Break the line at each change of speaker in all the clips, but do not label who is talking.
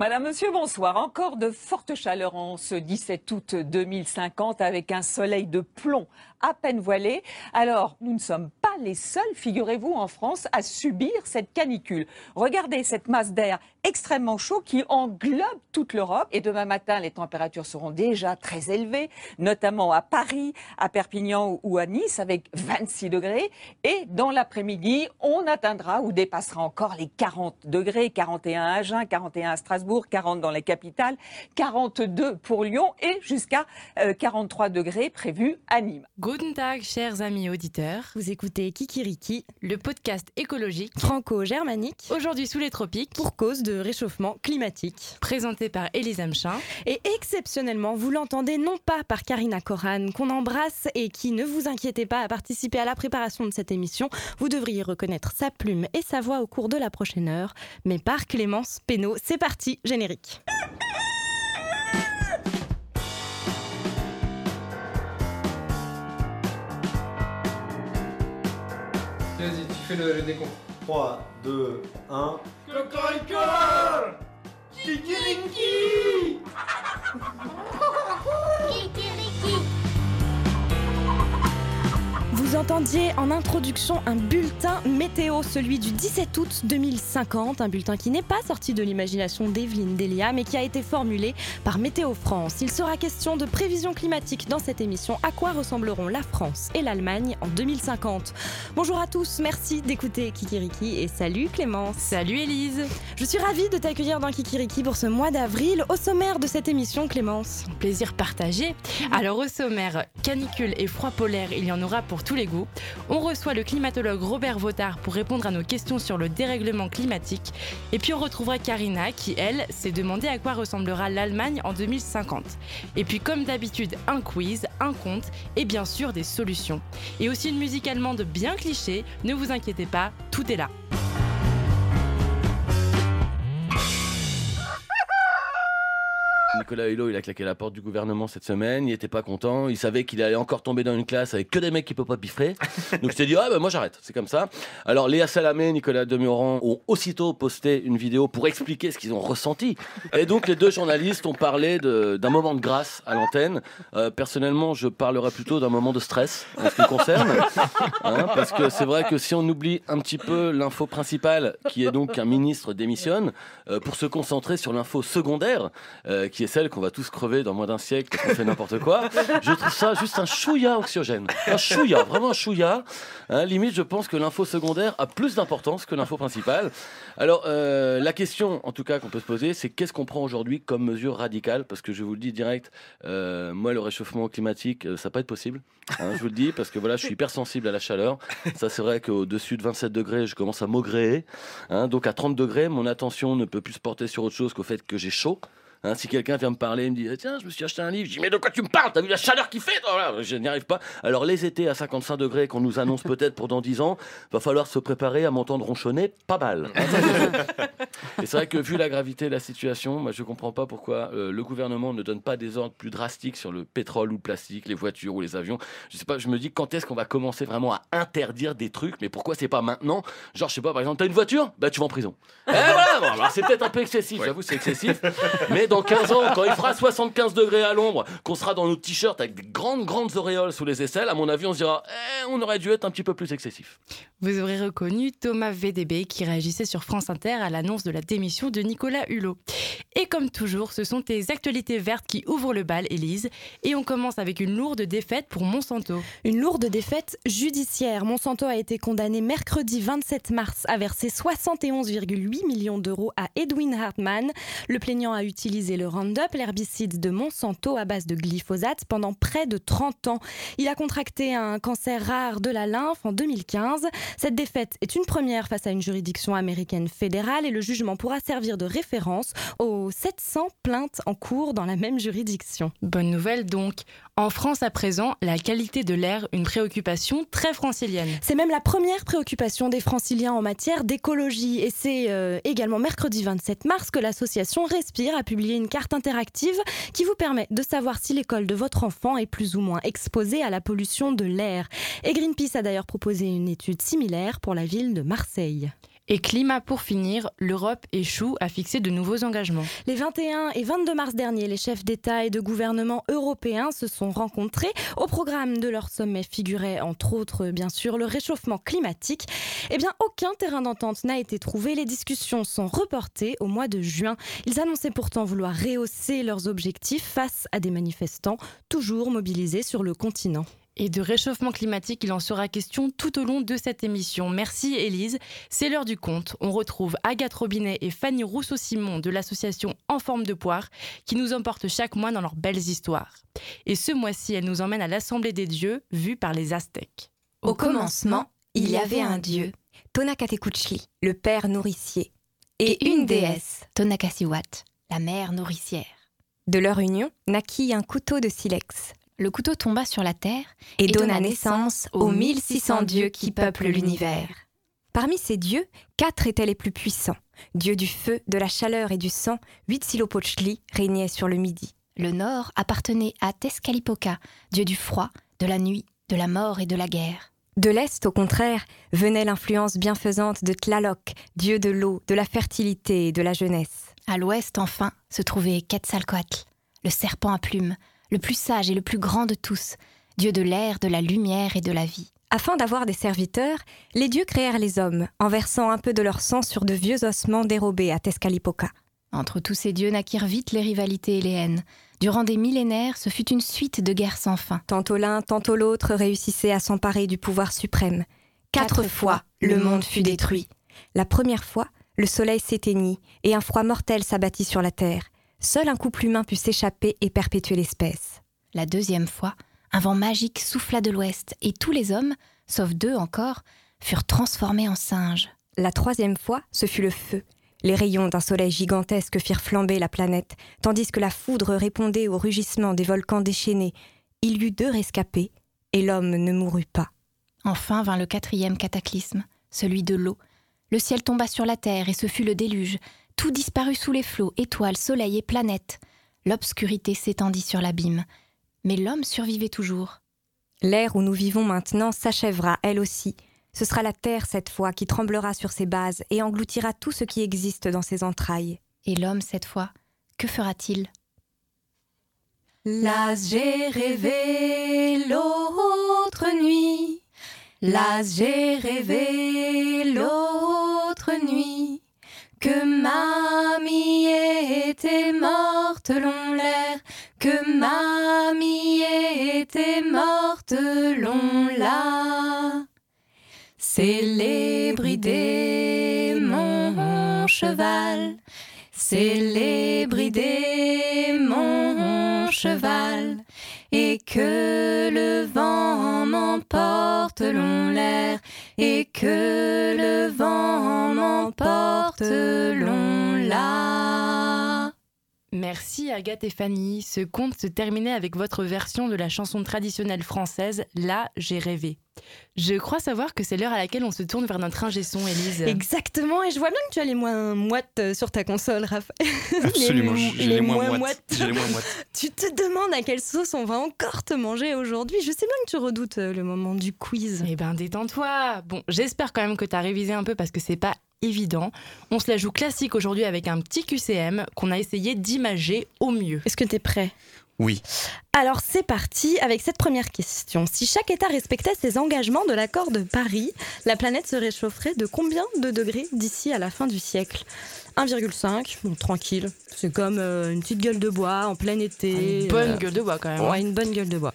Madame, Monsieur, bonsoir. Encore de fortes chaleurs en ce 17 août 2050 avec un soleil de plomb à peine voilé. Alors, nous ne sommes pas les seuls, figurez-vous, en France, à subir cette canicule. Regardez cette masse d'air extrêmement chaud qui englobe toute l'Europe. Et demain matin, les températures seront déjà très élevées, notamment à Paris, à Perpignan ou à Nice, avec 26 degrés. Et dans l'après-midi, on atteindra ou dépassera encore les 40 degrés, 41 à Agen, 41 à Strasbourg, 40 dans les capitales, 42 pour Lyon et jusqu'à 43 euh, degrés prévus à Nîmes.
Guten Tag, chers amis auditeurs.
Vous écoutez Kikiriki,
le podcast écologique
franco-germanique,
aujourd'hui sous les tropiques,
pour cause de réchauffement climatique.
Présenté par Elisa Mchin.
Et exceptionnellement, vous l'entendez non pas par Karina Koran, qu'on embrasse et qui, ne vous inquiétez pas, a participé à la préparation de cette émission. Vous devriez reconnaître sa plume et sa voix au cours de la prochaine heure, mais par Clémence Pénaud. C'est parti, générique.
Vas-y, tu fais le, le décompte.
3, 2, 1.
Cocorico Kikiriki
Vous entendiez en introduction un bulletin météo, celui du 17 août 2050, un bulletin qui n'est pas sorti de l'imagination d'Evelyne Delia, mais qui a été formulé par Météo France. Il sera question de prévision climatique dans cette émission. À quoi ressembleront la France et l'Allemagne en 2050 Bonjour à tous, merci d'écouter Kikiriki et salut Clémence.
Salut Élise.
Je suis ravie de t'accueillir dans Kikiriki pour ce mois d'avril. Au sommaire de cette émission, Clémence.
Plaisir partagé. Alors au sommaire, canicule et froid polaire, il y en aura pour tous les On reçoit le climatologue Robert Votard pour répondre à nos questions sur le dérèglement climatique. Et puis on retrouvera Karina qui, elle, s'est demandé à quoi ressemblera l'Allemagne en 2050. Et puis comme d'habitude, un quiz, un conte et bien sûr des solutions. Et aussi une musique allemande bien cliché, ne vous inquiétez pas, tout est là.
Nicolas Hulot, il a claqué la porte du gouvernement cette semaine, il était pas content, il savait qu'il allait encore tomber dans une classe avec que des mecs qui peuvent pas piffrer. Donc il s'est dit, ah ben moi j'arrête, c'est comme ça. Alors Léa Salamé, Nicolas Demurand ont aussitôt posté une vidéo pour expliquer ce qu'ils ont ressenti. Et donc les deux journalistes ont parlé d'un moment de grâce à l'antenne. Euh, personnellement, je parlerais plutôt d'un moment de stress en ce qui me concerne. Hein, parce que c'est vrai que si on oublie un petit peu l'info principale, qui est donc qu'un ministre démissionne, euh, pour se concentrer sur l'info secondaire, euh, qui est celle qu'on va tous crever dans moins d'un siècle qu'on fait n'importe quoi, je trouve ça juste un chouïa anxiogène. Un chouïa, vraiment un chouïa. Hein, limite, je pense que l'info secondaire a plus d'importance que l'info principale. Alors, euh, la question, en tout cas, qu'on peut se poser, c'est qu'est-ce qu'on prend aujourd'hui comme mesure radicale? Parce que je vous le dis direct, euh, moi, le réchauffement climatique, euh, ça va être possible. Hein, je vous le dis, parce que voilà, je suis hypersensible à la chaleur. Ça, c'est vrai qu'au-dessus de 27 degrés, je commence à maugréer. Hein, donc, à 30 degrés, mon attention ne peut plus se porter sur autre chose qu'au fait que j'ai chaud. Hein, si quelqu'un vient me parler et me dit Tiens, je me suis acheté un livre, je dis Mais de quoi tu me parles? T'as vu la chaleur qu'il fait Je n'y arrive pas. Alors, les étés à 55 degrés qu'on nous annonce peut-être pour dans 10 ans, va falloir se préparer à m'entendre ronchonner pas mal. Et c'est vrai que vu la gravité de la situation, moi, je comprends pas pourquoi euh, le gouvernement ne donne pas des ordres plus drastiques sur le pétrole ou le plastique, les voitures ou les avions. Je sais pas, je me dis quand est-ce qu'on va commencer vraiment à interdire des trucs, mais pourquoi c'est pas maintenant? Genre, je sais pas, par exemple, t'as une voiture? Bah, tu vas en prison. Eh, voilà, bon, alors c'est peut-être un peu excessif, j'avoue, c'est excessif. Mais dans 15 ans, quand il fera 75 degrés à l'ombre, qu'on sera dans nos t-shirts avec des grandes, grandes auréoles sous les aisselles, à mon avis, on se dira, eh, on aurait dû être un petit peu plus excessif.
Vous aurez reconnu Thomas VDB qui réagissait sur France Inter à l'annonce de la démission de Nicolas Hulot. Et comme toujours, ce sont tes actualités vertes qui ouvrent le bal, Élise. Et on commence avec une lourde défaite pour Monsanto.
Une lourde défaite judiciaire. Monsanto a été condamné mercredi 27 mars à verser 71,8 millions d'euros à Edwin Hartmann. Le plaignant a utilisé le Roundup, l'herbicide de Monsanto à base de glyphosate, pendant près de 30 ans. Il a contracté un cancer rare de la lymphe en 2015. Cette défaite est une première face à une juridiction américaine fédérale et le jugement pourra servir de référence aux 700 plaintes en cours dans la même juridiction.
Bonne nouvelle donc. En France à présent, la qualité de l'air, une préoccupation très francilienne.
C'est même la première préoccupation des franciliens en matière d'écologie. Et c'est euh, également mercredi 27 mars que l'association Respire a publié une carte interactive qui vous permet de savoir si l'école de votre enfant est plus ou moins exposée à la pollution de l'air. Et Greenpeace a d'ailleurs proposé une étude similaire pour la ville de Marseille.
Et climat pour finir, l'Europe échoue à fixer de nouveaux engagements.
Les 21 et 22 mars dernier, les chefs d'État et de gouvernement européens se sont rencontrés. Au programme de leur sommet figurait entre autres, bien sûr, le réchauffement climatique. Eh bien, aucun terrain d'entente n'a été trouvé. Les discussions sont reportées au mois de juin. Ils annonçaient pourtant vouloir rehausser leurs objectifs face à des manifestants toujours mobilisés sur le continent.
Et de réchauffement climatique, il en sera question tout au long de cette émission. Merci Élise. C'est l'heure du compte. On retrouve Agathe Robinet et Fanny Rousseau-Simon de l'association En forme de poire qui nous emportent chaque mois dans leurs belles histoires. Et ce mois-ci, elle nous emmène à l'Assemblée des dieux, vue par les Aztèques.
Au commencement, il y avait un dieu, Tonakatekuchli, le père nourricier, et une déesse, Tonakasiwat, la mère nourricière. De leur union naquit un couteau de silex, le couteau tomba sur la terre et, donna naissance aux 1600 dieux qui peuplent l'univers. Parmi ces dieux, quatre étaient les plus puissants. Dieu du feu, de la chaleur et du sang, Huitzilopochtli régnait sur le midi. Le nord appartenait à Tezcatlipoca, dieu du froid, de la nuit, de la mort et de la guerre. De l'est, au contraire, venait l'influence bienfaisante de Tlaloc, dieu de l'eau, de la fertilité et de la jeunesse. À l'ouest, enfin, se trouvait Quetzalcoatl, le serpent à plumes, le plus sage et le plus grand de tous, Dieu de l'air, de la lumière et de la vie. Afin d'avoir des serviteurs, les dieux créèrent les hommes, en versant un peu de leur sang sur de vieux ossements dérobés à Tezcatlipoca. Entre tous ces dieux naquirent vite les rivalités et les haines. Durant des millénaires, ce fut une suite de guerres sans fin. Tantôt l'un, tantôt l'autre réussissait à s'emparer du pouvoir suprême. Quatre, fois, le monde fut détruit. La première fois, le soleil s'éteignit et un froid mortel s'abattit sur la terre. Seul un couple humain put s'échapper et perpétuer l'espèce. La deuxième fois, un vent magique souffla de l'ouest et tous les hommes, sauf deux encore, furent transformés en singes. La troisième fois, ce fut le feu. Les rayons d'un soleil gigantesque firent flamber la planète, tandis que la foudre répondait au rugissement des volcans déchaînés. Il y eut deux rescapés, et l'homme ne mourut pas. Enfin vint le quatrième cataclysme, celui de l'eau. Le ciel tomba sur la terre et ce fut le déluge, tout disparut sous les flots, étoiles, soleil et planètes. L'obscurité s'étendit sur l'abîme. Mais l'homme survivait toujours. L'ère où nous vivons maintenant s'achèvera, elle aussi. Ce sera la Terre cette fois qui tremblera sur ses bases et engloutira tout ce qui existe dans ses entrailles. Et l'homme cette fois, que fera-t-il? Las j'ai rêvé l'autre nuit. Las j'ai rêvé l'autre nuit que mamie était morte l'on l'air, que mamie était morte l'on la. Célébridé mon cheval, célébridé mon cheval, et que le vent m'emporte l'on l'air, et que le vent m'emporte l'on là.
Merci Agathe et Fanny. Ce conte se terminait avec votre version de la chanson traditionnelle française Là, j'ai rêvé. Je crois savoir que c'est l'heure à laquelle on se tourne vers notre ingé son, Élise.
Exactement, et je vois bien que tu as les moins moites euh, sur ta console, Raph.
Absolument, j'ai
les
les moins moites. J'ai les moins moites.
Tu te demandes à quelle sauce on va encore te manger aujourd'hui. Je sais bien que tu redoutes euh, le moment du quiz.
Eh ben détends-toi. Bon, j'espère quand même que t'as révisé un peu parce que c'est pas évident. On se la joue classique aujourd'hui avec un petit QCM qu'on a essayé d'imager au mieux.
Est-ce que tu es prêt?
Oui.
Alors c'est parti avec cette première question. Si chaque État respectait ses engagements de l'accord de Paris, la planète se réchaufferait de combien de degrés d'ici à la fin du siècle? 1,5, bon tranquille. C'est comme euh, une petite gueule de bois en plein été.
Une bonne
euh,
gueule de bois quand même.
Ouais, une bonne gueule de bois.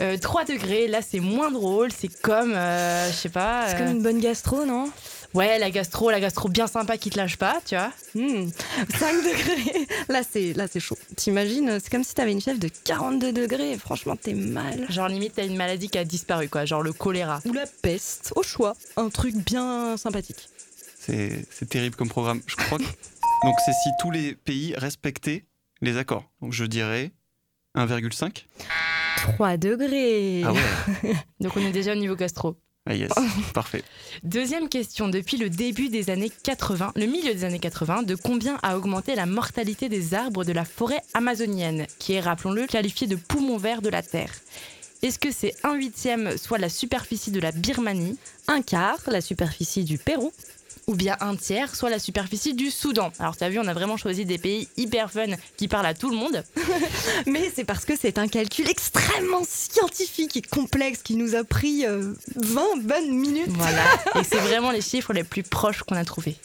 Euh, 3 degrés, là c'est moins drôle, c'est comme, euh, je sais pas.
C'est
euh,
comme une bonne gastro, non?
Ouais, la gastro, la gastro bien sympa qui te lâche pas, tu vois.
Hmm, 5 degrés. Là, c'est là, c'est chaud. T'imagines, c'est comme si t'avais une chef de 42 degrés. Franchement, t'es mal.
Genre limite t'as une maladie qui a disparu quoi, genre le choléra.
Ou la peste, au choix. Un truc bien sympathique.
C'est c'est terrible comme programme. Je crois que. Donc, c'est si tous les pays respectaient les accords. Donc, je dirais 1,5.
3 degrés.
Ah ouais.
Donc on est déjà au niveau gastro.
Ah yes. Parfait.
Deuxième question, depuis le début des années 80, le milieu des années 80, de combien a augmenté la mortalité des arbres de la forêt amazonienne, qui est, rappelons-le, qualifiée de poumon vert de la Terre? Est-ce que c'est un huitième, soit la superficie de la Birmanie
Un quart, la superficie du Pérou.
Ou bien un tiers, soit la superficie du Soudan. Alors t'as vu, on a vraiment choisi des pays hyper fun qui parlent à tout le monde.
Mais c'est parce que c'est un calcul extrêmement scientifique et complexe qui nous a pris euh, 20 bonnes minutes.
Voilà, et c'est vraiment les chiffres les plus proches qu'on a trouvés.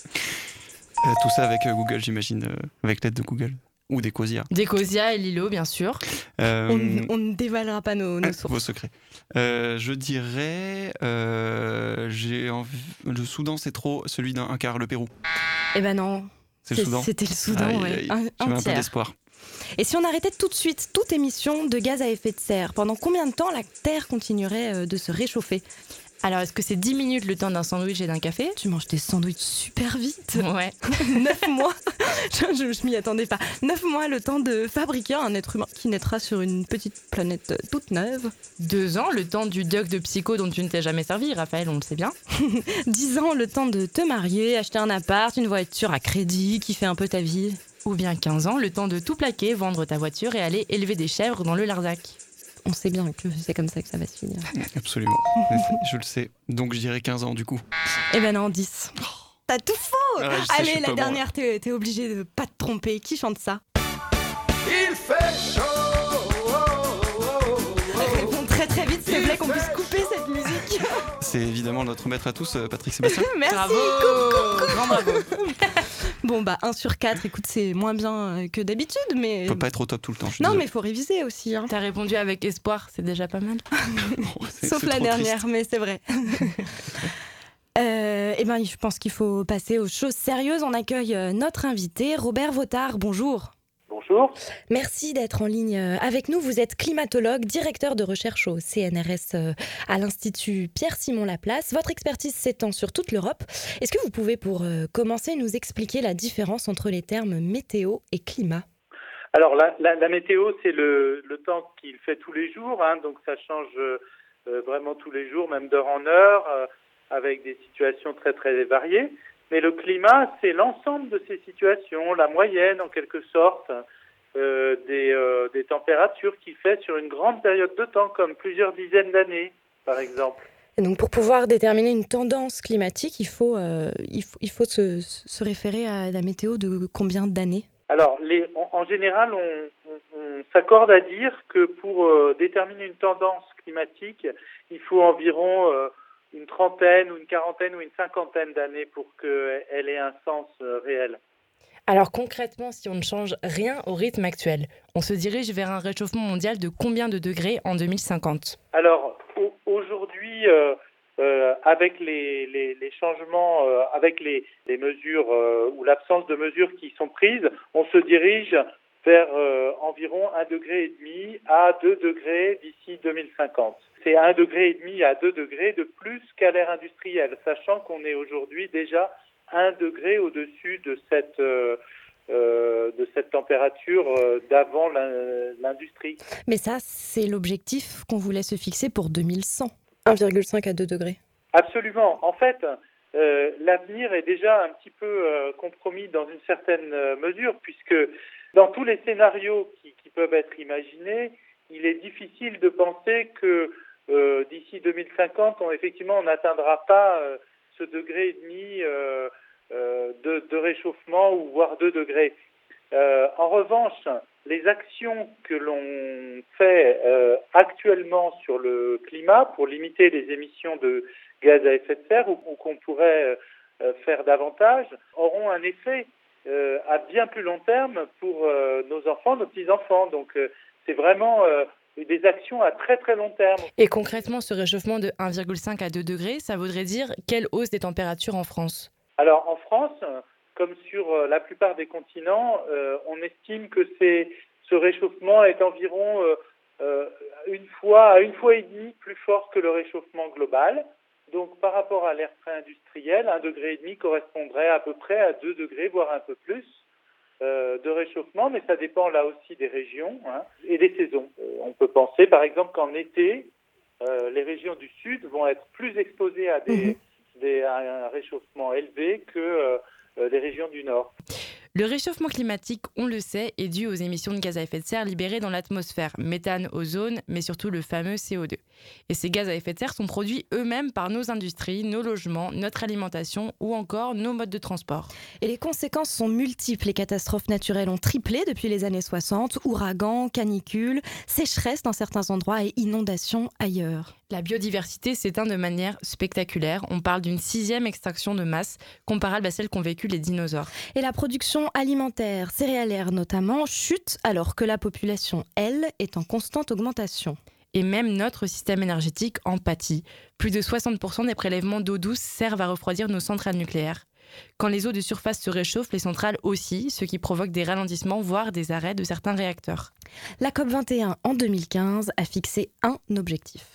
Euh, tout ça avec euh, Google, j'imagine, euh, avec l'aide de Google. Ou des Cosia.
Decosia et Lilo, bien sûr.
Euh,
On, on ne dévalera pas nos, nos sources.
Vos secrets. Euh, je dirais, euh, j'ai envie- le Soudan c'est trop, celui d'un un quart, le Pérou.
Eh ben non.
C'est le Soudan.
C'était le Soudan, ouais. Un, un
un peu
tiers.
d'espoir.
Et si on arrêtait tout de suite toute émission de gaz à effet de serre, pendant combien de temps la Terre continuerait de se réchauffer?
Alors, est-ce que c'est 10 minutes le temps d'un sandwich et d'un café?
Tu manges tes sandwichs super vite.
Ouais.
Neuf mois Je, m'y attendais pas. Neuf mois le temps de fabriquer un être humain qui naîtra sur une petite planète euh, toute neuve.
Deux ans, le temps du doc de psycho dont tu ne t'es jamais servi, Raphaël, on le sait bien.
Dix ans le temps de te marier, acheter un appart, une voiture à crédit, kiffer un peu ta vie.
Ou bien 15 ans, le temps de tout plaquer, vendre ta voiture et aller élever des chèvres dans le Larzac.
On sait bien que c'est comme ça que ça va se finir.
Absolument. je le sais. Donc je dirais 15 ans du coup.
Eh ben non, 10. T'as tout faux
Ah, sais,
Allez, la
bon,
dernière, t'es obligé de pas te tromper. Qui chante ça?
Il fait chaud.
Réponds très très vite, s'il te plaît, qu'on puisse couper cette musique.
C'est évidemment notre maître à tous, euh, Patrick Sébastien.
Merci
Bravo Grand bravo
Bon bah 1 sur 4, écoute, c'est moins bien euh, que d'habitude, mais...
On peut pas être au top tout le temps. je suis
Non
désolé.
mais faut réviser aussi, hein.
T'as répondu avec espoir, c'est déjà pas mal.
C'est-
sauf la dernière,
triste.
mais c'est vrai. Euh, eh ben, je pense qu'il faut passer aux choses sérieuses. On accueille euh, notre invité, Robert Vautard. Bonjour.
Bonjour.
Merci d'être en ligne euh, avec nous. Vous êtes climatologue, directeur de recherche au CNRS euh, à l'Institut Pierre-Simon Laplace. Votre expertise s'étend sur toute l'Europe. Est-ce que vous pouvez, pour euh, commencer, nous expliquer la différence entre les termes météo et climat?
Alors la, la, la météo, c'est le, le temps qu'il fait tous les jours, hein, donc ça change euh, vraiment tous les jours, même d'heure en heure, euh, avec des situations très très variées. Mais le climat, c'est l'ensemble de ces situations, la moyenne en quelque sorte, euh, des, euh, des températures qu'il fait sur une grande période de temps, comme plusieurs dizaines d'années, par exemple.
Et donc, pour pouvoir déterminer une tendance climatique, il faut, euh, il faut, il faut se, se référer à la météo de combien d'années?
Alors, les, en, en général, on, on, on s'accorde à dire que pour déterminer une tendance climatique, il faut environ une trentaine ou une quarantaine ou une cinquantaine d'années pour qu'elle ait un sens euh, réel.
Alors concrètement, si on ne change rien au rythme actuel, on se dirige vers un réchauffement mondial de combien de degrés en 2050
Alors, au- aujourd'hui, euh, euh, avec les, les, les changements, euh, avec les, les mesures ou l'absence de mesures qui sont prises, on se dirige vers environ un degré et demi à 2 degrés d'ici 2050. C'est un degré et demi à 2 degrés de plus qu'à l'ère industrielle, sachant qu'on est aujourd'hui déjà un degré au-dessus de cette euh, euh, de cette température euh, d'avant l'in- l'industrie.
Mais ça, c'est l'objectif qu'on voulait se fixer pour 2100. 1,5 à 2 degrés.
Absolument. En fait, euh, l'avenir est déjà un petit peu euh, compromis dans une certaine mesure, puisque dans tous les scénarios qui, qui peuvent être imaginés, il est difficile de penser que euh, d'ici 2050, on, effectivement, on n'atteindra pas euh, ce degré et demi euh, euh, de, de réchauffement ou voire 2 degrés. Euh, en revanche, les actions que l'on fait euh, actuellement sur le climat pour limiter les émissions de gaz à effet de serre ou, qu'on pourrait faire davantage auront un effet à bien plus long terme pour nos enfants, nos petits-enfants. Donc c'est vraiment des actions à très très long terme.
Et concrètement, ce réchauffement de 1,5 à 2 degrés, ça voudrait dire quelle hausse des températures en France?
Alors en France, comme sur euh, la plupart des continents, euh, on estime que c'est ce réchauffement est environ euh, euh, une fois à une fois et demie plus fort que le réchauffement global. Donc par rapport à l'ère pré-industrielle, un degré et demi correspondrait à peu près à 2 degrés, voire un peu plus euh, de réchauffement, mais ça dépend là aussi des régions hein, et des saisons. Euh, on peut penser par exemple qu'en été, euh, les régions du sud vont être plus exposées à, des, des, à un réchauffement élevé que euh, les régions du nord.
Le réchauffement climatique, on le sait, est dû aux émissions de gaz à effet de serre libérées dans l'atmosphère, méthane, ozone, mais surtout le fameux CO2. Et ces gaz à effet de serre sont produits eux-mêmes par nos industries, nos logements, notre alimentation ou encore nos modes de transport.
Et les conséquences sont multiples. Les catastrophes naturelles ont triplé depuis les années 60, ouragans, canicules, sécheresses dans certains endroits et inondations ailleurs.
La biodiversité s'éteint de manière spectaculaire. On parle d'une sixième extinction de masse comparable à celle qu'ont vécu les dinosaures.
Et la production alimentaire, céréalière notamment, chute alors que la population, elle, est en constante augmentation.
Et même notre système énergétique en pâtit. Plus de 60% des prélèvements d'eau douce servent à refroidir nos centrales nucléaires. Quand les eaux de surface se réchauffent, les centrales aussi, ce qui provoque des ralentissements, voire des arrêts de certains réacteurs.
La COP21 en 2015 a fixé un objectif.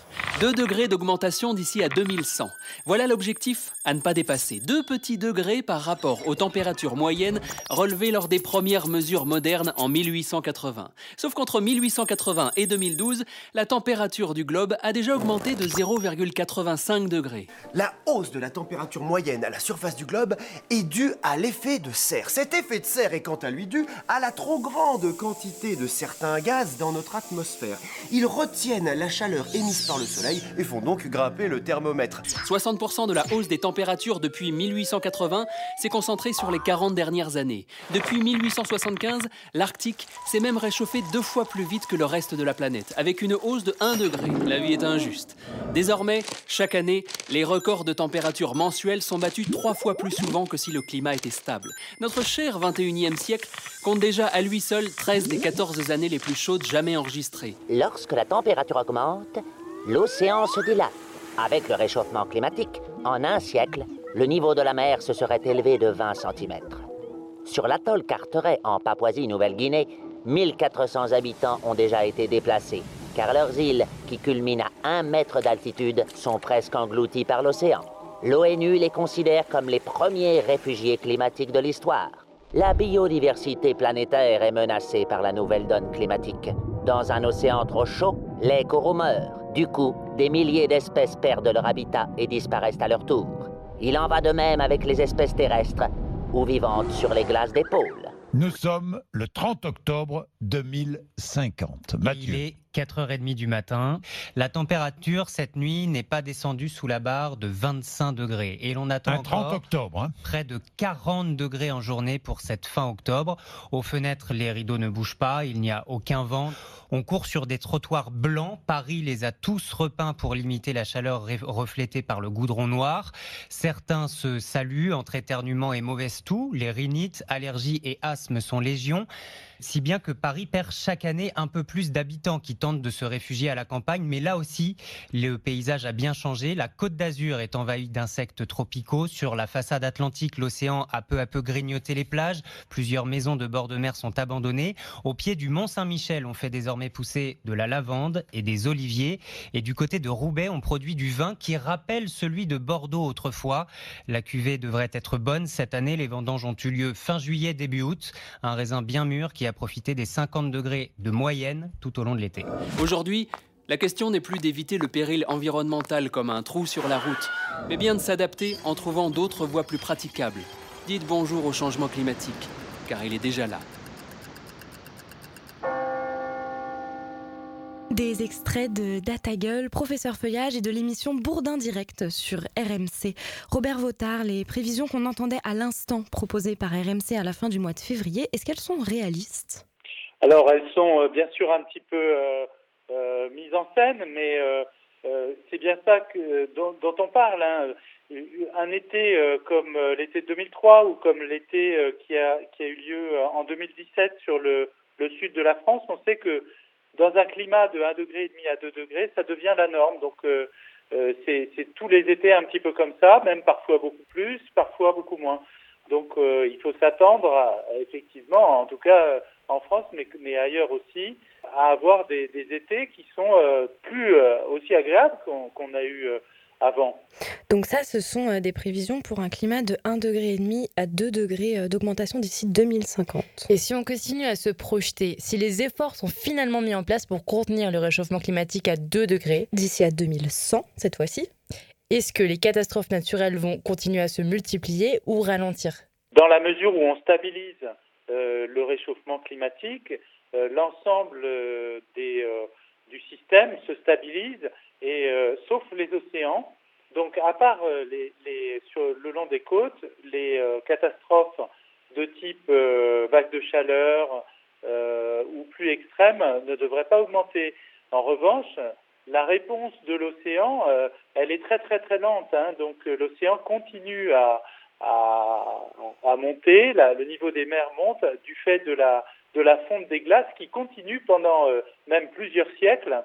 2 degrés d'augmentation d'ici à 2100. Voilà l'objectif à ne pas dépasser. 2 petits degrés par rapport aux températures moyennes relevées lors des premières mesures modernes en 1880. Sauf qu'entre 1880 et 2012, la température du globe a déjà augmenté de 0,85 degrés.
La hausse de la température moyenne à la surface du globe est due à l'effet de serre. Cet effet de serre est quant à lui dû à la trop grande quantité de certains gaz dans notre atmosphère. Ils retiennent la chaleur émise par le soleil et font donc grimper le thermomètre.
60% de la hausse des températures depuis 1880 s'est concentrée sur les 40 dernières années. Depuis 1875, l'Arctique s'est même réchauffé deux fois plus vite que le reste de la planète, avec une hausse de 1 degré. La vie est injuste. Désormais, chaque année, les records de température mensuels sont battus trois fois plus souvent que si le climat était stable. Notre cher 21e siècle compte déjà à lui seul 13 des 14 années les plus chaudes jamais enregistrées.
Lorsque la température augmente, l'océan se dilate. Avec le réchauffement climatique, en un siècle, le niveau de la mer se serait élevé de 20 cm. Sur l'atoll Carteret en Papouasie-Nouvelle-Guinée, 1400 habitants ont déjà été déplacés, car leurs îles, qui culminent à 1 mètre d'altitude, sont presque englouties par l'océan. L'ONU les considère comme les premiers réfugiés climatiques de l'histoire. La biodiversité planétaire est menacée par la nouvelle donne climatique. Dans un océan trop chaud, les coraux meurent. Du coup, des milliers d'espèces perdent leur habitat et disparaissent à leur tour. Il en va de même avec les espèces terrestres ou vivantes sur les glaces des pôles.
Nous sommes le 30 octobre 2050.
Il est 4h30 du matin. La température cette nuit n'est pas descendue sous la barre de 25 degrés. Et l'on attend
Un 30
encore
octobre. hein.
près de 40 degrés en journée pour cette fin octobre. Aux fenêtres, les rideaux ne bougent pas, il n'y a aucun vent. On court sur des trottoirs blancs. Paris les a tous repeints pour limiter la chaleur reflétée par le goudron noir. Certains se saluent entre éternuements et mauvaise toux. Les rhinites, allergies et asthme sont légion. Si bien que Paris perd chaque année un peu plus d'habitants qui tentent de se réfugier à la campagne. Mais là aussi, le paysage a bien changé. La côte d'Azur est envahie d'insectes tropicaux. Sur la façade atlantique, l'océan a peu à peu grignoté les plages. Plusieurs maisons de bord de mer sont abandonnées. Au pied du Mont Saint-Michel, on fait désormais pousser de la lavande et des oliviers. Et du côté de Roubaix, on produit du vin qui rappelle celui de Bordeaux autrefois. La cuvée devrait être bonne. Cette année, les vendanges ont eu lieu fin juillet, début août. Un raisin bien mûr qui a profité des 50 degrés de moyenne tout au long de l'été.
Aujourd'hui, la question n'est plus d'éviter le péril environnemental comme un trou sur la route, mais bien de s'adapter en trouvant d'autres voies plus praticables. Dites bonjour au changement climatique, car il est déjà là.
Des extraits de Data Gueule, Professeur Feuillage et de l'émission Bourdin Direct sur RMC. Robert Vautard, les prévisions qu'on entendait à l'instant proposées par RMC à la fin du mois de février, est-ce qu'elles sont réalistes?
Alors, elles sont euh, bien sûr un petit peu euh, euh, mises en scène, mais c'est bien ça dont, on parle. hein. Un été comme l'été de 2003 ou comme l'été qui, a, qui a eu lieu en 2017 sur le, le sud de la France, on sait que dans un climat de 1,5 degré à 2 degrés, ça devient la norme. Donc, euh, euh, c'est tous les étés un petit peu comme ça, même parfois beaucoup plus, parfois beaucoup moins. Donc, euh, il faut s'attendre, effectivement, en tout cas euh, en France, mais, mais ailleurs aussi, à avoir des, des étés qui sont euh, plus euh, aussi agréables qu'on qu'on a eu avant.
Donc ça, ce sont euh, des prévisions pour un climat de 1,5 degré à 2 degrés euh, d'augmentation d'ici 2050.
Et si on continue à se projeter, si les efforts sont finalement mis en place pour contenir le réchauffement climatique à 2 degrés,
D'ici à 2100, cette fois-ci,
est-ce que les catastrophes naturelles vont continuer à se multiplier ou ralentir?
Dans la mesure où on stabilise euh, le réchauffement climatique, euh, l'ensemble euh, des, euh, du système se stabilise, et, euh, sauf les océans. Donc, à part euh, sur le long des côtes, les euh, catastrophes de type vague de chaleur ou plus extrêmes ne devraient pas augmenter. En revanche, la réponse de l'océan, elle est très très très lente. hein. donc l'océan continue à, monter, le niveau des mers monte du fait de la, fonte des glaces qui continue pendant même plusieurs siècles.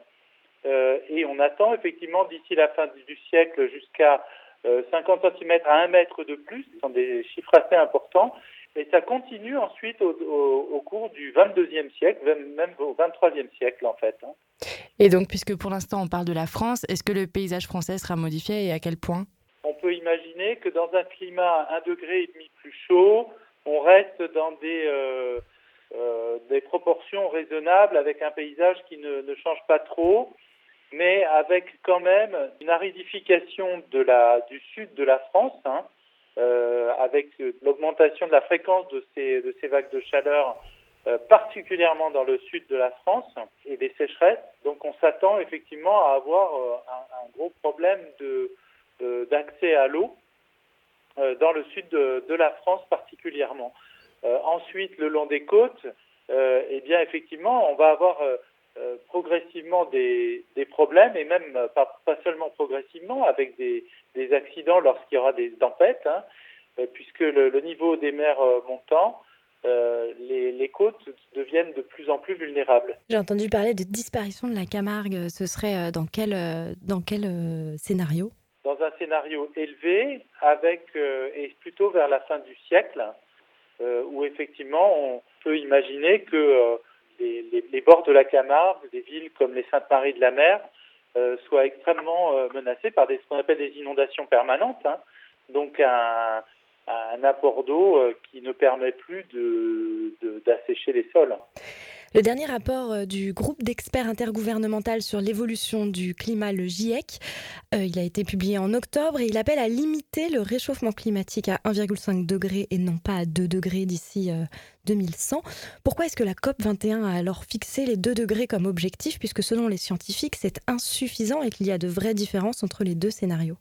Euh, et on attend effectivement d'ici la fin du, siècle jusqu'à euh, 50 cm à 1 mètre de plus, ce sont des chiffres assez importants. Et ça continue ensuite au, au- au cours du 22e siècle, même, au 23e siècle en fait. hein.
Et donc, puisque pour l'instant on parle de la France, est-ce que le paysage français sera modifié et à quel point?
On peut imaginer que dans un climat un degré et demi plus chaud, on reste dans des, euh, euh, des proportions raisonnables avec un paysage qui ne, ne change pas trop, mais avec quand même une aridification du sud de la France, hein, euh, avec euh, l'augmentation de la fréquence de ces, vagues de chaleur, euh, particulièrement dans le sud de la France, et des sécheresses. Donc on s'attend effectivement à avoir un, gros problème d'accès à l'eau dans le sud de, de la France particulièrement. Ensuite, le long des côtes, eh bien effectivement, on va avoir progressivement des, des problèmes et même euh, pas, pas seulement progressivement avec des, des accidents lorsqu'il y aura des tempêtes, hein, euh, puisque le, le niveau des mers euh, montant, euh, les, les côtes deviennent de plus en plus vulnérables.
J'ai entendu parler de disparition de la Camargue. Ce serait euh, dans quel, euh, dans quel euh, scénario?
Dans un scénario élevé, avec euh, et plutôt vers la fin du siècle, euh, où effectivement on peut imaginer que euh, les, bords de la Camargue, des villes comme les Saintes-Maries de la Mer, euh, soient extrêmement euh, menacés par ce qu'on appelle des inondations permanentes, hein. donc un, un apport d'eau euh, qui ne permet plus d'assécher les sols.
Le dernier rapport euh, du groupe d'experts intergouvernemental sur l'évolution du climat, le GIEC, euh, a été publié en octobre et il appelle à limiter le réchauffement climatique à 1,5 degré et non pas à 2 degrés d'ici euh, 2100. Pourquoi est-ce que la COP 21 a alors fixé les 2 degrés comme objectif puisque selon les scientifiques c'est insuffisant et qu'il y a de vraies différences entre les deux scénarios?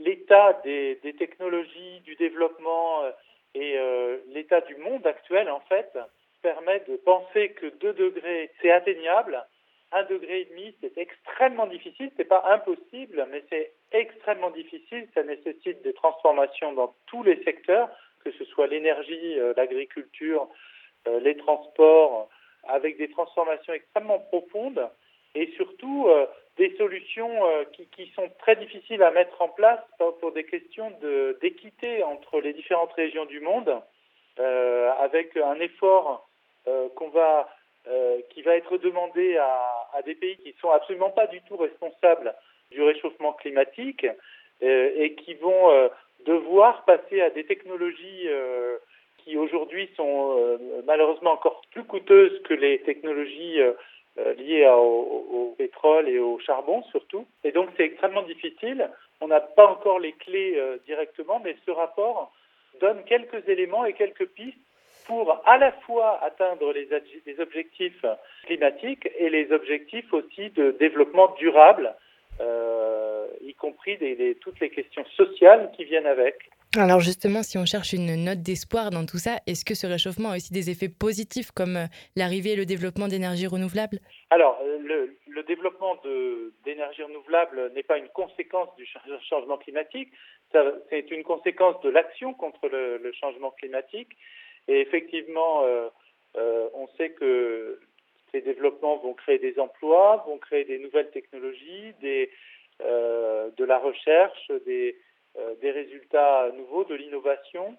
L'état des, technologies, du développement euh, et euh, l'état du monde actuel, en fait, permet de penser que 2 degrés, c'est atteignable. 1 degré et demi, c'est extrêmement difficile. C'est pas impossible, mais c'est extrêmement difficile. Ça nécessite des transformations dans tous les secteurs, que ce soit l'énergie, euh, l'agriculture, euh, les transports, avec des transformations extrêmement profondes et surtout euh, des solutions qui, sont très difficiles à mettre en place pour, des questions d'équité entre les différentes régions du monde, avec un effort qu'on va, euh, qui va être demandé à, à des pays qui sont absolument pas du tout responsables du réchauffement climatique euh, et qui vont euh, devoir passer à des technologies euh, qui aujourd'hui sont euh, malheureusement encore plus coûteuses que les technologies euh, euh, liées au, pétrole et au charbon surtout. Et donc c'est extrêmement difficile. On n'a pas encore les clés euh, directement, mais ce rapport donne quelques éléments et quelques pistes pour à la fois atteindre les, objectifs climatiques et les objectifs aussi de développement durable, euh, y compris des- des- toutes les questions sociales qui viennent avec.
Alors justement, si on cherche une note d'espoir dans tout ça, est-ce que ce réchauffement a aussi des effets positifs comme euh, l'arrivée et le développement d'énergies renouvelables?
Alors, euh, le, le développement de- d'énergie renouvelable n'est pas une conséquence du cha- changement climatique, c'est une conséquence de l'action contre le, le changement climatique. Et effectivement, euh, euh, on sait que ces développements vont créer des emplois, vont créer des nouvelles technologies, euh, de la recherche, des, résultats nouveaux, de l'innovation.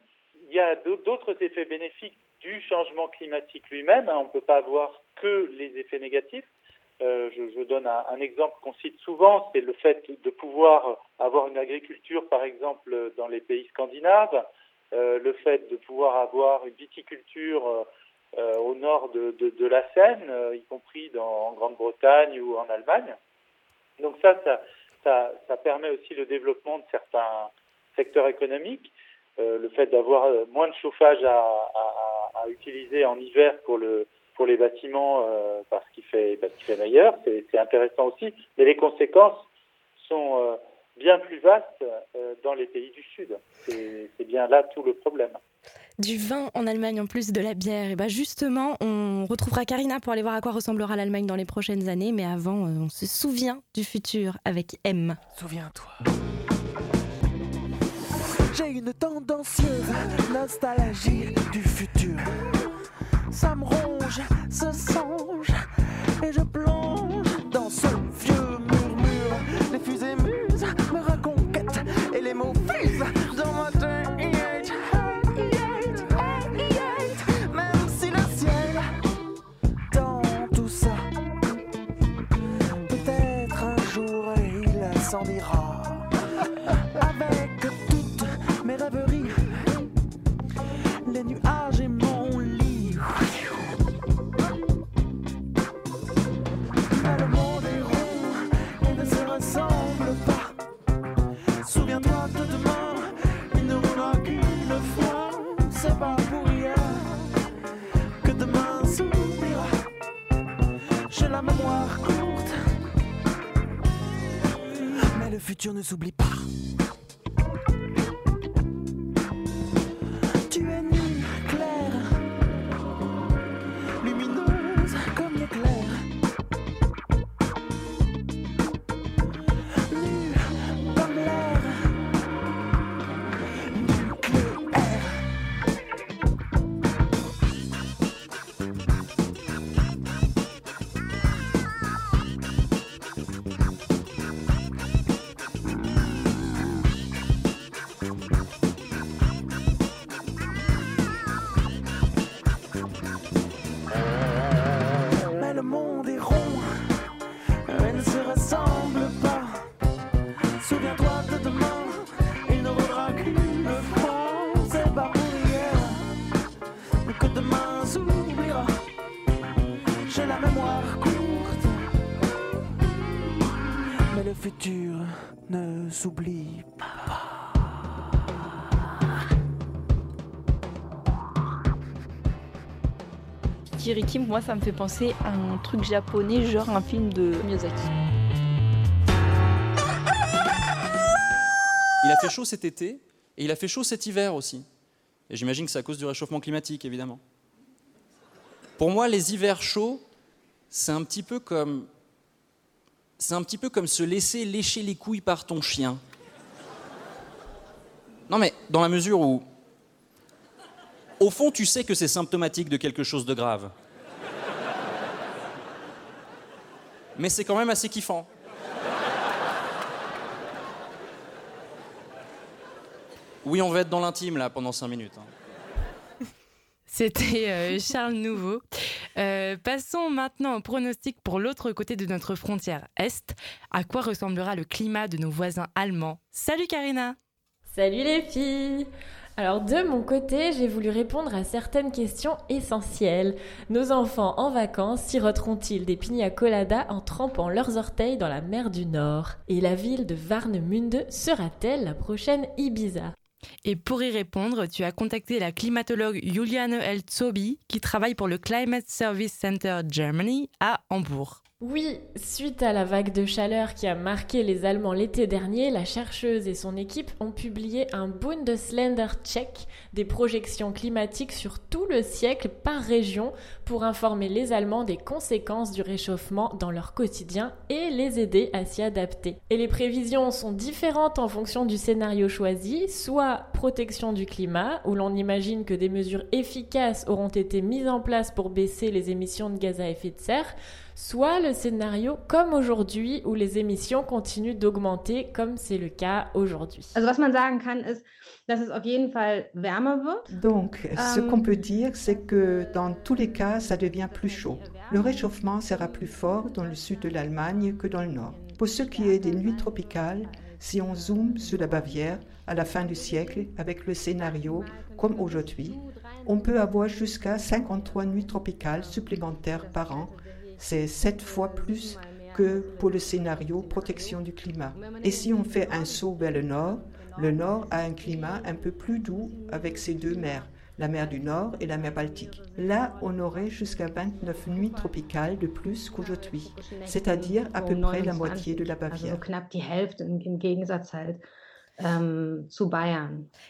Il y a d'au- d'autres effets bénéfiques du changement climatique lui-même. hein. On ne peut pas avoir que les effets négatifs. Je, donne un, exemple qu'on cite souvent, c'est le fait de pouvoir avoir une agriculture, par exemple, dans les pays scandinaves, le fait de pouvoir avoir une viticulture euh, euh, au nord de, la Seine, euh, y compris en Grande-Bretagne ou en Allemagne. Donc ça, ça, permet aussi le développement de certains secteurs économiques, euh, le fait d'avoir euh, moins de chauffage à, utiliser en hiver pour le pour les bâtiments euh, parce qu'il fait meilleur, c'est intéressant aussi, mais les conséquences sont euh, bien plus vastes euh, dans les pays du Sud. C'est bien là tout le problème.
Du vin en Allemagne en plus de la bière. Et bah justement, on retrouvera Karina pour aller voir à quoi ressemblera l'Allemagne dans les prochaines années. Mais avant, euh, on se souvient du futur avec M.
Souviens-toi. J'ai une tendancieuse nostalgie du futur. Ça me ronge, ce songe, et je plonge dans ce il s'en ira. Avec toutes mes rêveries, les nuages ne s'oublie
Moi, ça me fait penser à un truc japonais, genre un film de Miyazaki.
Il a fait chaud cet été et il a fait chaud cet hiver aussi. Et j'imagine que c'est à cause du réchauffement climatique, évidemment. Pour moi, les hivers chauds, c'est un petit peu comme. C'est un petit peu comme se laisser lécher les couilles par ton chien. Non, mais dans la mesure où. Au fond, tu sais que c'est symptomatique de quelque chose de grave. Mais c'est quand même assez kiffant. Oui, on va être dans l'intime là pendant 5 minutes. hein.
C'était euh, Charles Nouveau. Euh, passons maintenant au pronostic pour l'autre côté de notre frontière Est. À quoi ressemblera le climat de nos voisins allemands? Salut Karina
Salut les filles Alors de mon côté, j'ai voulu répondre à certaines questions essentielles. Nos enfants en vacances siroteront-ils des pina coladas en trempant leurs orteils dans la mer du Nord? Et la ville de Warnemünde sera-t-elle la prochaine Ibiza?
Et pour y répondre, tu as contacté la climatologue Juliane Elzobi qui travaille pour le Climate Service Center Germany à Hambourg.
Oui, suite à la vague de chaleur qui a marqué les Allemands l'été dernier, la chercheuse et son équipe ont publié un Bundesländer Check des projections climatiques sur tout le siècle par région pour informer les Allemands des conséquences du réchauffement dans leur quotidien et les aider à s'y adapter. Et les prévisions sont différentes en fonction du scénario choisi, soit protection du climat, où l'on imagine que des mesures efficaces auront été mises en place pour baisser les émissions de gaz à effet de serre, soit le scénario comme aujourd'hui où les émissions continuent d'augmenter comme c'est le cas aujourd'hui.
Also was man sagen kann, ist, dass es auf jeden Fall wärmer wird.
Donc, ce
Ähm,
qu'on peut dire, c'est que dans tous les cas, ça devient plus chaud. Le réchauffement sera plus fort dans le sud de l'Allemagne que dans le nord. Pour ce qui est des nuits tropicales, si on zoome sur la Bavière à la fin du siècle avec le scénario comme aujourd'hui, on peut avoir jusqu'à 53 nuits tropicales supplémentaires par an. C'est sept fois plus que pour le scénario protection du climat. Et si on fait un saut vers le nord, le nord a un climat un peu plus doux avec ses deux mers, la mer du Nord et la mer Baltique. Là, on aurait jusqu'à 29 nuits tropicales de plus qu'aujourd'hui, c'est-à-dire à peu près la moitié de la Bavière.
ähm.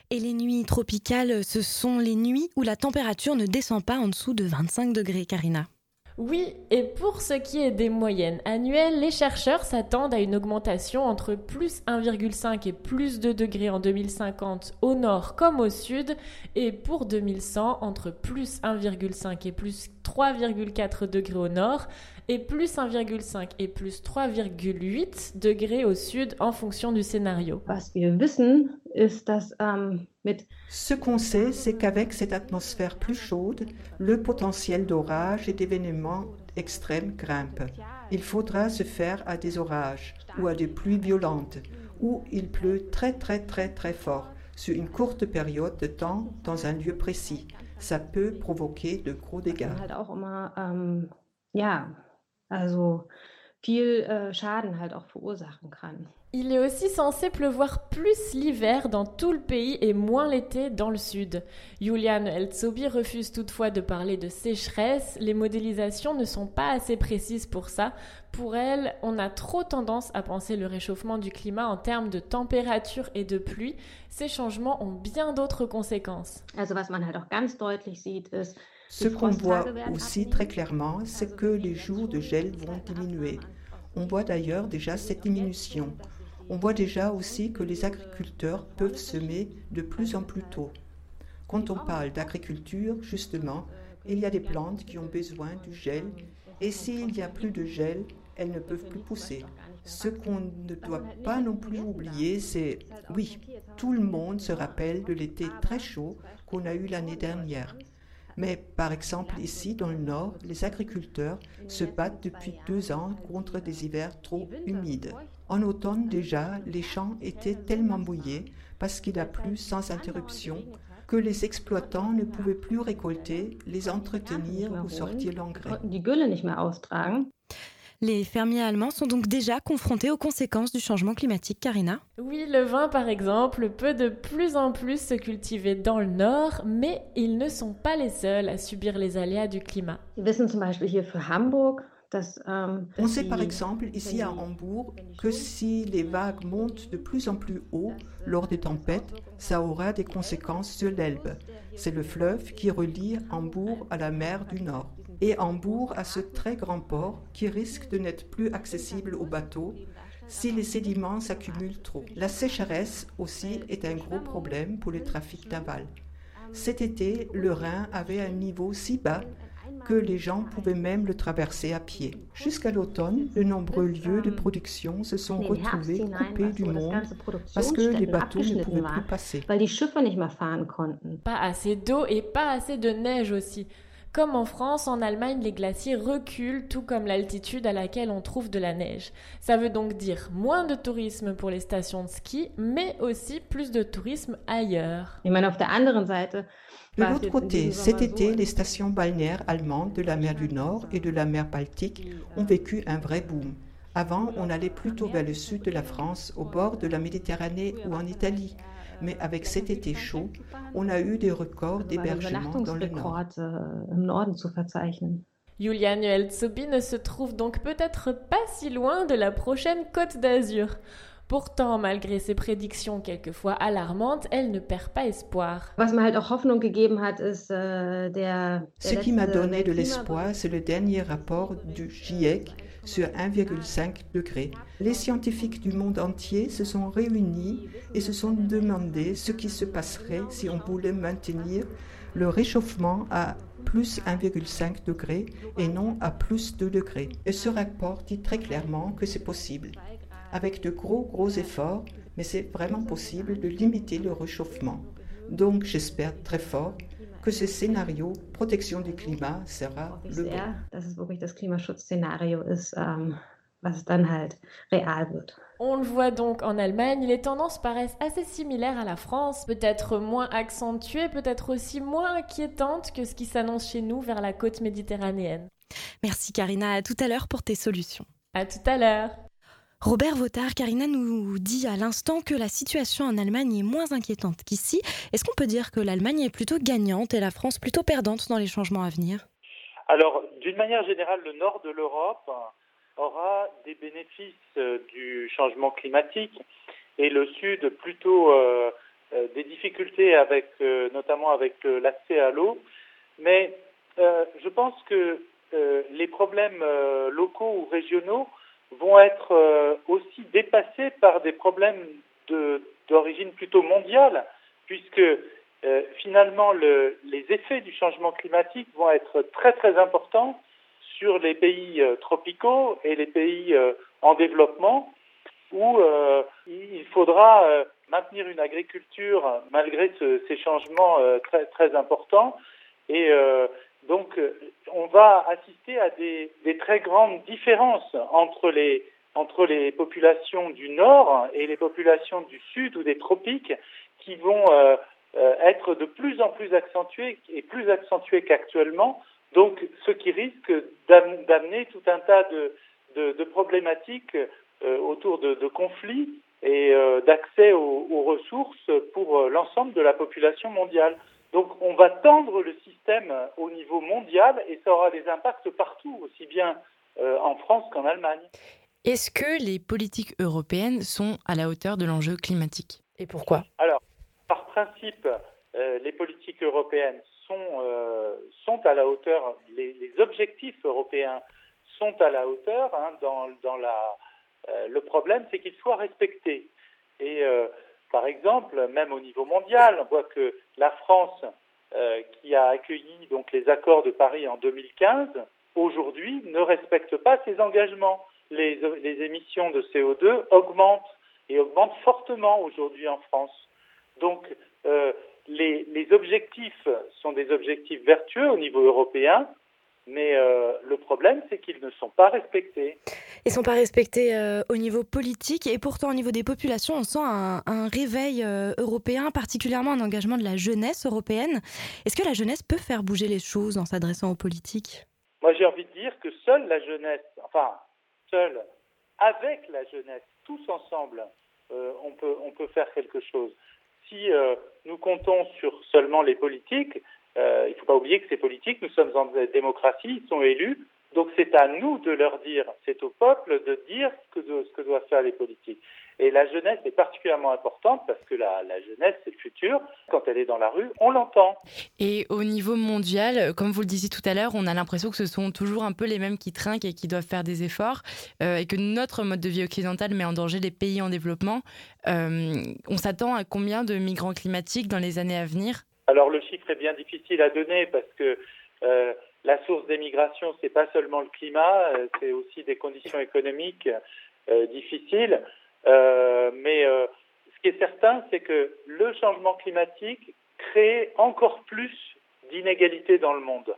Et les nuits tropicales, ce sont les nuits où la température ne descend pas en dessous de 25 degrés, Karina.
Oui, et pour ce qui est des moyennes annuelles, les chercheurs s'attendent à une augmentation entre plus 1,5 et plus 2 degrés en 2050 au nord comme au sud, et pour 2100 entre plus 1,5 et plus 3,4 degrés au nord, et plus 1,5 et plus 3,8 degrés au sud en fonction du scénario.
Ce qu'on sait, c'est qu'avec cette atmosphère plus chaude, le potentiel d'orage et d'événements extrêmes grimpe. Il faudra se faire à des orages ou à des pluies violentes, où il pleut très très très très fort sur une courte période de temps dans un lieu précis. Ça peut provoquer de gros dégâts.
ähm, viel äh, Schaden auch verursachen kann.
Il est aussi censé pleuvoir plus l'hiver dans tout le pays et moins l'été dans le sud. Julian Eltsobi refuse toutefois de parler de sécheresse, les modélisations ne sont pas assez précises pour ça. Pour elle, on a trop tendance à penser le réchauffement du climat en termes de température et de pluie. Ces changements ont bien d'autres conséquences.
Also was man halt auch ganz deutlich sieht, ist,
Ce qu'on voit aussi très clairement, c'est que les jours de gel vont diminuer. On voit d'ailleurs déjà cette diminution. On voit déjà aussi que les agriculteurs peuvent semer de plus en plus tôt. Quand on parle d'agriculture, justement, il y a des plantes qui ont besoin du gel et s'il n'y a plus de gel, elles ne peuvent plus pousser. Ce qu'on ne doit pas non plus oublier, c'est, oui, tout le monde se rappelle de l'été très chaud qu'on a eu l'année dernière. Mais par exemple, ici dans le nord, les agriculteurs se battent depuis deux ans contre des hivers trop humides. En automne déjà, les champs étaient tellement mouillés parce qu'il a plu sans interruption que les exploitants ne pouvaient plus récolter, les entretenir ou sortir l'engrais.
austragen.
Les fermiers allemands sont donc déjà confrontés aux conséquences du changement climatique, Karina.
Oui, le vin par exemple peut de plus en plus se cultiver dans le nord, mais ils ne sont pas les seuls à subir les aléas du climat.
Wir wissen zum Beispiel hier für Hamburg, dass
On sait par exemple ici à Hambourg que si les vagues montent de plus en plus haut lors des tempêtes, ça aura des conséquences sur l'Elbe. C'est le fleuve qui relie Hambourg à la mer du Nord. Et Hambourg a ce très grand port qui risque de n'être plus accessible aux bateaux si les sédiments s'accumulent trop. La sécheresse aussi est un gros problème pour le trafic naval. Cet été, le Rhin avait un niveau si bas que les gens pouvaient même le traverser à pied. Jusqu'à l'automne, de nombreux lieux de production se sont retrouvés coupés du monde parce que les bateaux ne pouvaient plus passer.
Pas assez d'eau et pas assez de neige aussi. Comme en France, en Allemagne, les glaciers reculent, tout comme l'altitude à laquelle on trouve de la neige. Ça veut donc dire moins de tourisme pour les stations de ski, mais aussi plus de tourisme ailleurs.
De l'autre côté, cet été, les stations balnéaires allemandes de la mer du Nord et de la mer Baltique ont vécu un vrai boom. Avant, on allait plutôt vers le sud de la France, au bord de la Méditerranée ou en Italie. Mais avec cet été chaud, on a eu des records d'hébergement dans le Nord.
Äh.
Julian Eltsobi ne se trouve donc peut-être pas si loin de la prochaine Côte d'Azur. Pourtant, malgré ses prédictions quelquefois alarmantes, elle ne perd pas espoir.
Äh,
Ce qui m'a donné de l'espoir, c'est le dernier rapport du GIEC sur 1,5 degré. Les scientifiques du monde entier se sont réunis et se sont demandé ce qui se passerait si on voulait maintenir le réchauffement à plus 1,5 degré et non à plus 2 degrés. Et ce rapport dit très clairement que c'est possible, avec de gros gros efforts, mais c'est vraiment possible de limiter le réchauffement. Donc j'espère très fort que ce scénario protection du climat sera le bon.
sehr, dass es wirklich das Klimaschutzszenario ist, ähm, was dann halt real wird.
On le voit donc en Allemagne, les tendances paraissent assez similaires à la France, peut-être moins accentuées, peut-être aussi moins inquiétantes que ce qui s'annonce chez nous vers la côte méditerranéenne.
Merci Karina, à tout à l'heure pour tes solutions.
À tout à l'heure.
Robert Votard, Karina nous dit à l'instant que la situation en Allemagne est moins inquiétante qu'ici. Est-ce qu'on peut dire que l'Allemagne est plutôt gagnante et la France plutôt perdante dans les changements à venir?
Alors, d'une manière générale, le nord de l'Europe aura des bénéfices euh, du changement climatique et le sud plutôt euh, euh, des difficultés avec, notamment avec l'accès à l'eau. Mais je pense que les problèmes locaux ou régionaux vont être euh, aussi dépassés par des problèmes d'origine plutôt mondiale, puisque euh, finalement le- les effets du changement climatique vont être très très importants sur les pays euh, tropicaux et les pays euh, en développement, où euh, il faudra maintenir une agriculture malgré ce- ces changements très très importants. Et donc, euh, on va assister à des, des très grandes différences entre les, entre les populations du Nord et les populations du Sud ou des tropiques qui vont euh, euh, être de plus en plus accentuées et plus accentuées qu'actuellement. Donc, ce qui risque d'am- d'amener tout un tas de, de, de problématiques euh, autour de, de conflits et euh, d'accès aux, aux ressources pour l'ensemble de la population mondiale. Donc on va tendre le système au niveau mondial et ça aura des impacts partout, aussi bien euh, en France qu'en Allemagne.
Est-ce que les politiques européennes sont à la hauteur de l'enjeu climatique? Et pourquoi?
Alors, par principe, euh, les politiques européennes sont, euh, sont à la hauteur, les, les objectifs européens sont à la hauteur. hein, dans, dans la, euh, le problème, c'est qu'ils soient respectés. Et euh, par exemple, même au niveau mondial, on voit que la France, euh, qui a accueilli donc les accords de Paris en 2015, aujourd'hui ne respecte pas ses engagements. Les, émissions de CO2 augmentent et augmentent fortement aujourd'hui en France. Donc, euh, les objectifs sont des objectifs vertueux au niveau européen, mais euh, le problème, c'est qu'ils ne sont pas respectés.
Ils ne sont pas respectés euh, au niveau politique et pourtant au niveau des populations, on sent un, un réveil euh, européen, particulièrement un engagement de la jeunesse européenne. Est-ce que la jeunesse peut faire bouger les choses en s'adressant aux politiques?
Moi, j'ai envie de dire que seule la jeunesse, enfin, seule, avec la jeunesse, tous ensemble, on, peut, on peut faire quelque chose. Si nous comptons sur seulement les politiques, euh, il ne faut pas oublier que ces politiques, nous sommes en démocratie, ils sont élus, donc c'est à nous de leur dire, c'est au peuple de dire ce que, de- doivent faire les politiques. Et la jeunesse est particulièrement importante parce que la, la jeunesse, c'est le futur. Quand elle est dans la rue, on l'entend.
Et au niveau mondial, comme vous le disiez tout à l'heure, on a l'impression que ce sont toujours un peu les mêmes qui trinquent et qui doivent faire des efforts, euh, et que notre mode de vie occidental met en danger les pays en développement. Euh, on s'attend à combien de migrants climatiques dans les années à venir?
Alors le chiffre est bien difficile à donner parce que euh, la source des migrations, c'est pas seulement le climat, euh, c'est aussi des conditions économiques euh, difficiles. Mais ce qui est certain, c'est que le changement climatique crée encore plus d'inégalités dans le monde.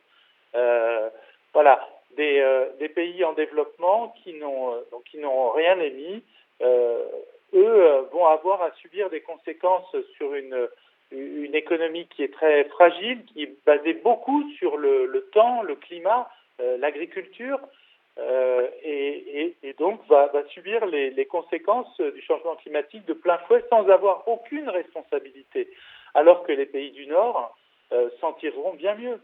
Voilà, des, des pays en développement qui n'ont rien émis, eux vont avoir à subir des conséquences sur une une économie qui est très fragile, qui est basée beaucoup sur le, temps, le climat, euh, l'agriculture, euh, et, donc va, subir les, les conséquences du changement climatique de plein fouet sans avoir aucune responsabilité, alors que les pays du Nord euh, s'en tireront bien mieux.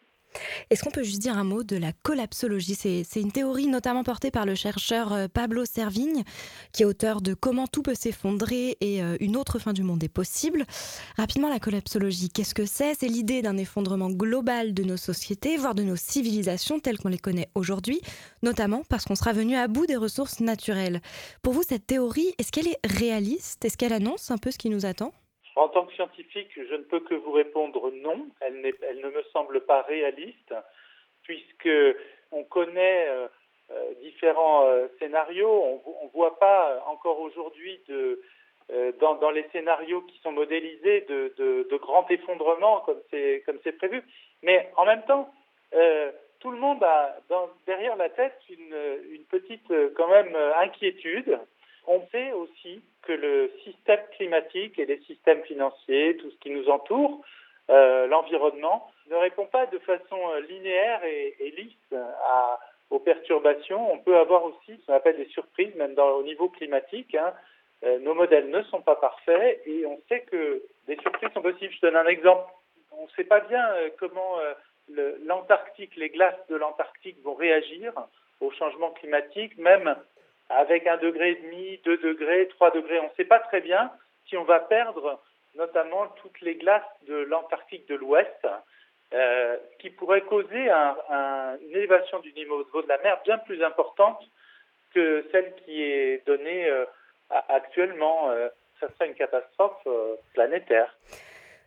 Est-ce qu'on peut juste dire un mot de la collapsologie? C'est une théorie notamment portée par le chercheur euh, Pablo Servigne, qui est auteur de Comment tout peut s'effondrer et euh, une autre fin du monde est possible. Rapidement, la collapsologie, qu'est-ce que c'est? C'est l'idée d'un effondrement global de nos sociétés, voire de nos civilisations telles qu'on les connaît aujourd'hui, notamment parce qu'on sera venu à bout des ressources naturelles. Pour vous, cette théorie, est-ce qu'elle est réaliste? Est-ce qu'elle annonce un peu ce qui nous attend?
En tant que scientifique, je ne peux que vous répondre non. Elle, elle ne me semble pas réaliste, puisque on connaît euh, euh, différents euh, scénarios. On ne voit pas encore aujourd'hui dans, les scénarios qui sont modélisés de, de, de grands effondrements comme c'est prévu. Mais en même temps, tout le monde a derrière la tête une, une petite quand même inquiétude. On sait aussi que le système climatique et les systèmes financiers, tout ce qui nous entoure, euh, l'environnement, ne répond pas de façon euh, linéaire et, lisse à, aux perturbations, on peut avoir aussi ce qu'on appelle des surprises, même au niveau climatique. hein. Euh, nos modèles ne sont pas parfaits et on sait que des surprises sont possibles. Je donne un exemple. On ne sait pas bien euh, comment euh, l'Antarctique, les glaces de l'Antarctique vont réagir au changement climatique, même avec un degré et demi, deux degrés, trois degrés. On ne sait pas très bien si on va perdre notamment toutes les glaces de l'Antarctique de l'Ouest, euh, qui pourrait causer un- un- une élévation du niveau de la mer bien plus importante que celle qui est donnée euh, actuellement. Euh, ça serait une catastrophe euh, planétaire.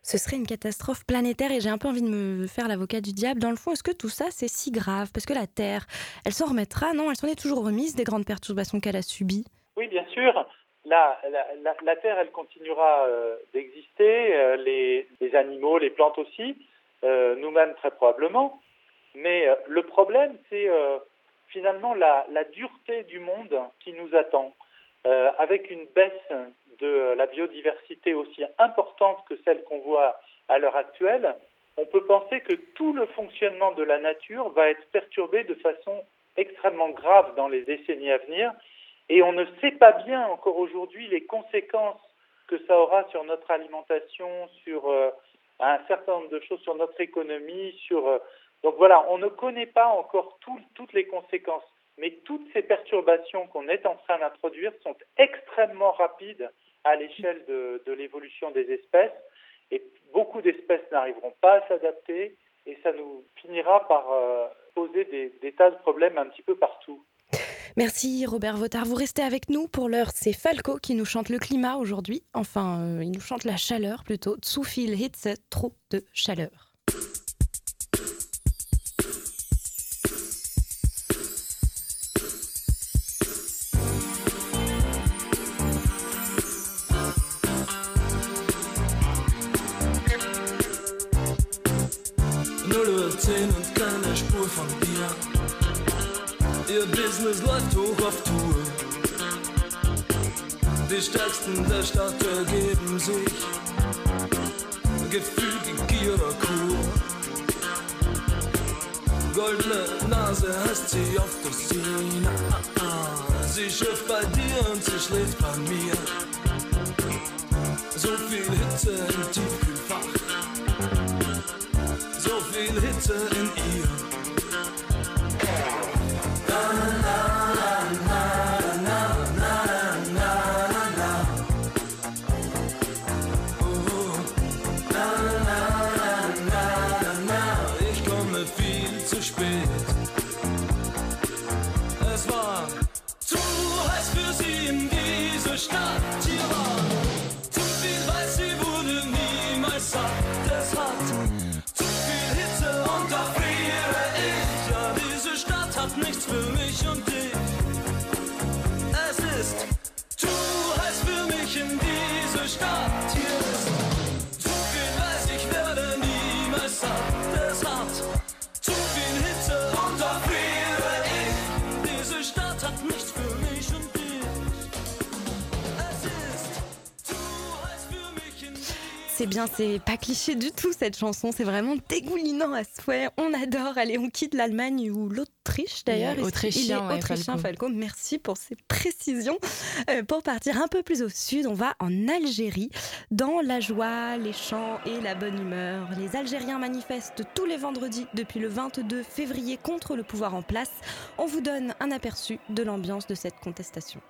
Ce serait une catastrophe planétaire et j'ai un peu envie de me faire l'avocat du diable. Dans le fond, est-ce que tout ça, c'est si grave? Parce que la Terre, elle s'en remettra, non? Elle s'en est toujours remise des grandes perturbations qu'elle a subies.
Oui, bien sûr. La, Terre, elle continuera euh, d'exister, euh, les, animaux, les plantes aussi, euh, nous-mêmes très probablement. Mais le problème, c'est finalement la, dureté du monde qui nous attend, avec une baisse de la biodiversité aussi importante que celle qu'on voit à l'heure actuelle. On peut penser que tout le fonctionnement de la nature va être perturbé de façon extrêmement grave dans les décennies à venir. Et on ne sait pas bien encore aujourd'hui les conséquences que ça aura sur notre alimentation, sur euh, un certain nombre de choses, sur notre économie, sur euh, donc voilà, on ne connaît pas encore tout- toutes les conséquences. Mais toutes ces perturbations qu'on est en train d'introduire sont extrêmement rapides à l'échelle de, l'évolution des espèces. Et beaucoup d'espèces n'arriveront pas à s'adapter et ça nous finira par euh, poser des, des tas de problèmes un petit peu partout.
Merci Robert Votard. Vous restez avec nous. Pour l'heure, c'est Falco qui nous chante le climat aujourd'hui. Enfin, euh, il nous chante la chaleur plutôt. Zu viel Hitze, trop de chaleur.
Keine Spur von dir. Ihr Business läuft hoch auf Tour. Die Stärksten der Stadt ergeben sich. Gefügig Gier oder Kur. Goldene Nase heißt sie auf der Sina. Sie schifft bei dir und sie schläft bei mir. So viel Hitze im Tiefkühlfach. Viel Hitze in ihr.
C'est bien, c'est pas cliché du tout cette chanson, c'est vraiment dégoulinant à souhait. On adore. Allez, on quitte l'Allemagne ou l'Autriche d'ailleurs.
Autrichien,
Il est
ouais,
autrichien,
Falco.
Falco. Merci pour ces précisions. Euh, pour partir un peu plus au sud, on va en Algérie, dans la joie, les chants et la bonne humeur. Les Algériens manifestent tous les vendredis depuis le 22 février contre le pouvoir en place. On vous donne un aperçu de l'ambiance de cette contestation.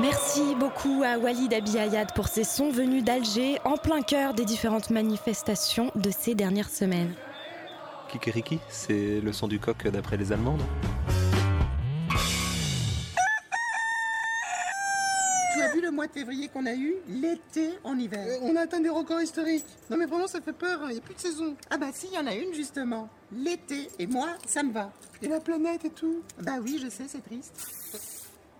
Merci beaucoup à Walid Abiyayad pour ses sons venus d'Alger, en plein cœur des différentes manifestations de ces dernières semaines.
Kikeriki, c'est le son du coq d'après les Allemands, non
Tu as vu le mois de février qu'on a eu? L'été en hiver.
Euh, on a atteint des records historiques. Non mais vraiment ça fait peur, il n'y a plus de saison.
Ah bah si, il y en a une justement. L'été. Et moi, ça me va.
Et la planète et tout
Bah oui, je sais, c'est triste.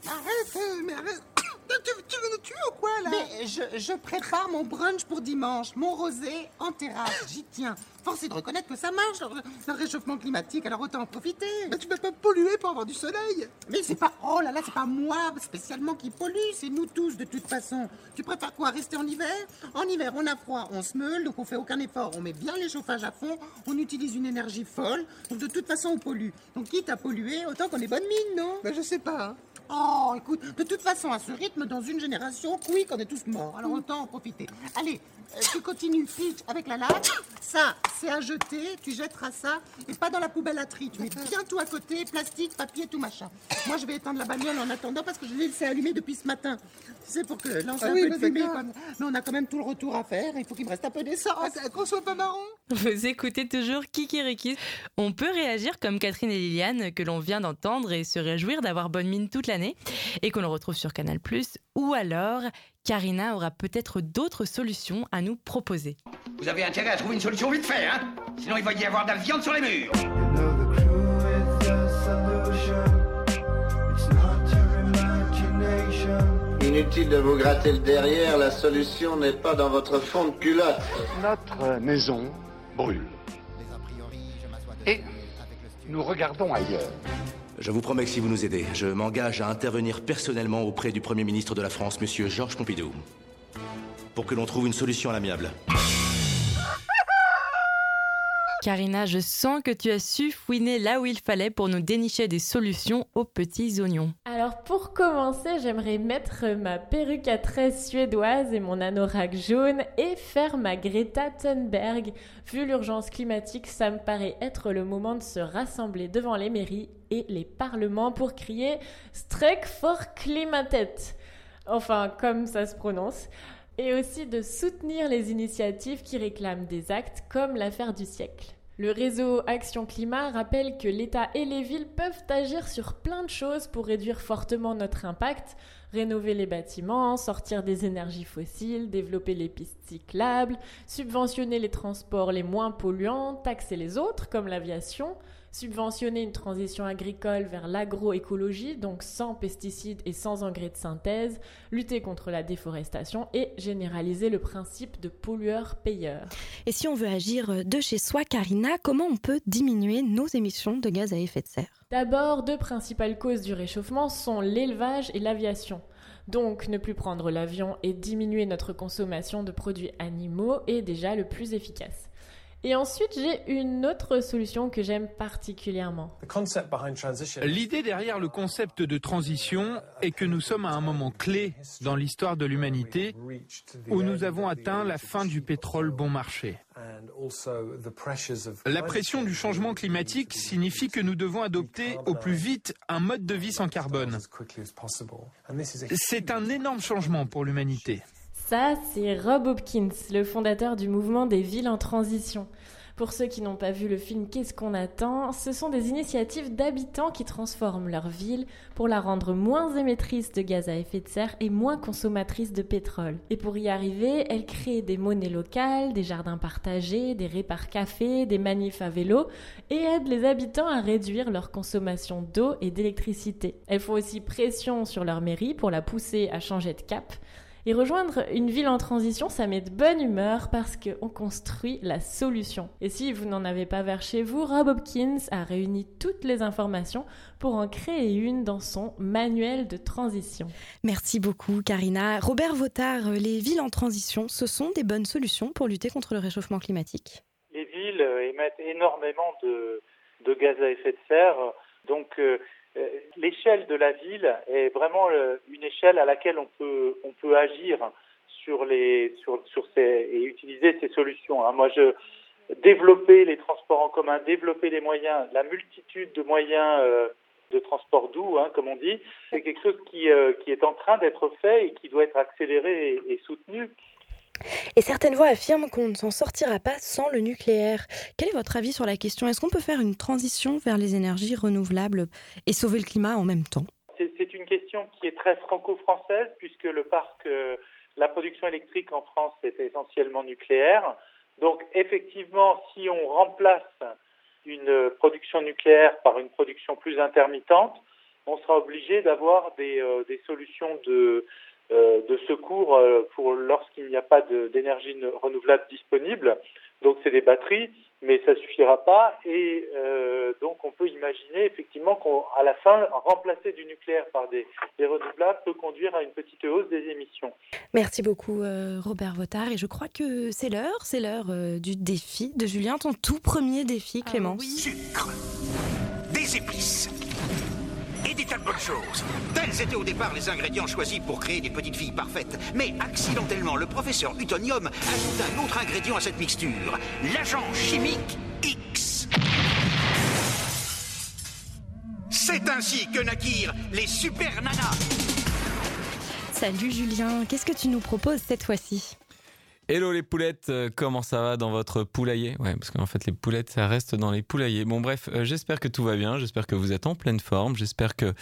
Arrête, euh, mais arrête tu, tu veux nous tuer ou quoi là
Mais je, je prépare mon brunch pour dimanche, mon rosé en terrasse, j'y tiens. Force est de reconnaître que ça marche, le, le réchauffement climatique, alors autant en profiter.
Mais tu vas pas polluer pour avoir du soleil
Mais c'est pas, oh là là, c'est pas moi spécialement qui pollue, c'est nous tous de toute façon. Tu préfères quoi, rester en hiver? En hiver, on a froid, on se meule, donc on fait aucun effort. On met bien les chauffages à fond, on utilise une énergie folle, donc de toute façon on pollue. Donc quitte à polluer, autant qu'on est bonne mine, non?
Ben je sais pas. Hein.
Oh, écoute, de toute façon, à ce rythme, dans une génération, oui, qu'on est tous morts. Alors autant en profiter. Allez, euh, tu continues, pitch, avec la lave. Ça, c'est à jeter, tu jetteras ça, et pas dans la poubelle à tri. Tu mets bien tout à côté, plastique, papier, tout machin. Moi, je vais éteindre la bagnole en attendant parce que je l'ai laissé allumer depuis ce matin. Sais, pour que lancer
Ah
un
oui,
peu de fumée.
d'accord.
comme- Mais on a quand même tout le retour à faire, il faut qu'il me reste un peu d'essence.
Ah, Qu'on soit pas marrant
Vous écoutez toujours Kikiriki. On peut réagir comme Catherine et Liliane que l'on vient d'entendre et se réjouir d'avoir bonne mine toute l'année et qu'on le retrouve sur Canal+. Ou alors, Karina aura peut-être d'autres solutions à nous proposer.
Vous avez intérêt à trouver une solution vite fait, hein? Sinon il va y avoir de la viande sur les murs.
Inutile de vous gratter le derrière, la solution n'est pas dans votre fond de culotte.
Notre maison brûle. Et nous regardons ailleurs.
Je vous promets que si vous nous aidez, je m'engage à intervenir personnellement auprès du Premier ministre de la France, Monsieur Georges Pompidou, pour que l'on trouve une solution à l'amiable.
Karina, je sens que tu as su fouiner là où il fallait pour nous dénicher des solutions aux petits oignons.
Alors pour commencer, j'aimerais mettre ma perruque à tresses suédoise et mon anorak jaune et faire ma Greta Thunberg. Vu l'urgence climatique, ça me paraît être le moment de se rassembler devant les mairies et les parlements pour crier Streik for Klimatet. Enfin, comme ça se prononce. Et aussi de soutenir les initiatives qui réclament des actes comme l'affaire du siècle. Le réseau Action Climat rappelle que l'État et les villes peuvent agir sur plein de choses pour réduire fortement notre impact, rénover les bâtiments, sortir des énergies fossiles, développer les pistes cyclables, subventionner les transports les moins polluants, taxer les autres comme l'aviation, subventionner une transition agricole vers l'agroécologie, donc sans pesticides et sans engrais de synthèse, lutter contre la déforestation et généraliser le principe de pollueur-payeur.
Et si on veut agir de chez soi, Karina, comment on peut diminuer nos émissions de gaz à effet de serre?
D'abord, deux principales causes du réchauffement sont l'élevage et l'aviation. Donc, ne plus prendre l'avion et diminuer notre consommation de produits animaux est déjà le plus efficace. Et ensuite, j'ai une autre solution que j'aime particulièrement.
L'idée derrière le concept de transition est que nous sommes à un moment clé dans l'histoire de l'humanité où nous avons atteint la fin du pétrole bon marché. La pression du changement climatique signifie que nous devons adopter au plus vite un mode de vie sans carbone. C'est un énorme changement pour l'humanité.
Ça, c'est Rob Hopkins, le fondateur du mouvement des villes en transition. Pour ceux qui n'ont pas vu le film Qu'est-ce qu'on attend Ce sont des initiatives d'habitants qui transforment leur ville pour la rendre moins émettrice de gaz à effet de serre et moins consommatrice de pétrole. Et pour y arriver, elles créent des monnaies locales, des jardins partagés, des répars cafés, des manifs à vélo et aident les habitants à réduire leur consommation d'eau et d'électricité. Elles font aussi pression sur leur mairie pour la pousser à changer de cap. Et rejoindre une ville en transition, ça met de bonne humeur parce qu'on construit la solution. Et si vous n'en avez pas vers chez vous, Rob Hopkins a réuni toutes les informations pour en créer une dans son manuel de transition.
Merci beaucoup, Karina. Robert Votard, les villes en transition, ce sont des bonnes solutions pour lutter contre le réchauffement climatique
Les villes euh, émettent énormément de, de gaz à effet de serre. Donc, euh, l'échelle de la ville est vraiment euh, une échelle à laquelle on peut on peut agir sur les sur sur ces et utiliser ces solutions. hein. Moi, je développer les transports en commun, développer les moyens, la multitude de moyens euh, de transport doux, hein, comme on dit. C'est quelque chose qui, euh, qui est en train d'être fait et qui doit être accéléré et, et soutenu.
Et certaines voix affirment qu'on ne s'en sortira pas sans le nucléaire. Quel est votre avis sur la question? Est-ce qu'on peut faire une transition vers les énergies renouvelables et sauver le climat en même temps?
C'est une question qui est très franco-française puisque le parc, euh, la production électrique en France est essentiellement nucléaire. Donc effectivement, si on remplace une production nucléaire par une production plus intermittente, on sera obligé d'avoir des, euh, solutions de, de secours euh, pour lorsqu'il n'y a pas d'énergie ne- renouvelable disponible. Donc c'est des batteries, mais ça suffira pas. Et euh, donc on peut imaginer effectivement qu'à la fin, remplacer du nucléaire par des, des renouvelables peut conduire à une petite hausse des émissions.
Merci beaucoup euh, Robert Votard et je crois que c'est l'heure, c'est l'heure euh, du défi de Julien, ton tout premier défi Clémence.
Sucre, des épices et des tas de bonnes choses. Tels étaient au départ les ingrédients choisis pour créer des petites filles parfaites. Mais accidentellement, le professeur Utonium ajoute un autre ingrédient à cette mixture, l'agent chimique X. C'est ainsi que naquirent les super nanas.
Salut Julien, qu'est-ce que tu nous proposes cette fois-ci?
Hello les poulettes, euh, comment ça va dans votre poulailler? Ouais, parce qu'en fait les poulettes ça reste dans les poulaillers. Bon bref, euh, j'espère que tout va bien, j'espère que vous êtes en pleine forme, j'espère que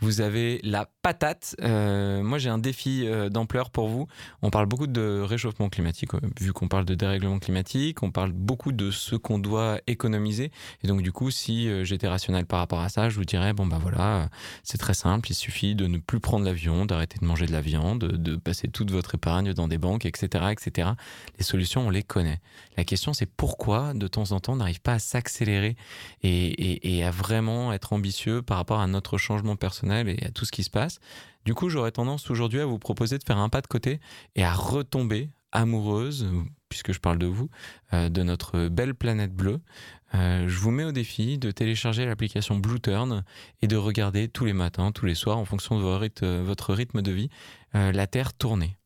vous avez la patate. Euh, moi j'ai un défi d'ampleur pour vous. On parle beaucoup de réchauffement climatique, vu qu'on parle de dérèglement climatique, on parle beaucoup de ce qu'on doit économiser. Et donc du coup, si j'étais rationnel par rapport à ça, je vous dirais bon bah voilà, c'est très simple, il suffit de ne plus prendre l'avion, d'arrêter de manger de la viande, de, de passer toute votre épargne dans des banques, etc., etc. Les solutions, on les connaît. La question, c'est pourquoi, de temps en temps, on n'arrive pas à s'accélérer et, à vraiment être ambitieux par rapport à notre changement personnel et à tout ce qui se passe. Du coup, j'aurais tendance aujourd'hui à vous proposer de faire un pas de côté et à retomber amoureuse, puisque je parle de vous, euh, de notre belle planète bleue. Euh, je vous mets au défi de télécharger l'application Blue Turn et de regarder tous les matins, tous les soirs, en fonction de votre rythme, votre rythme de vie, euh, la Terre tourner.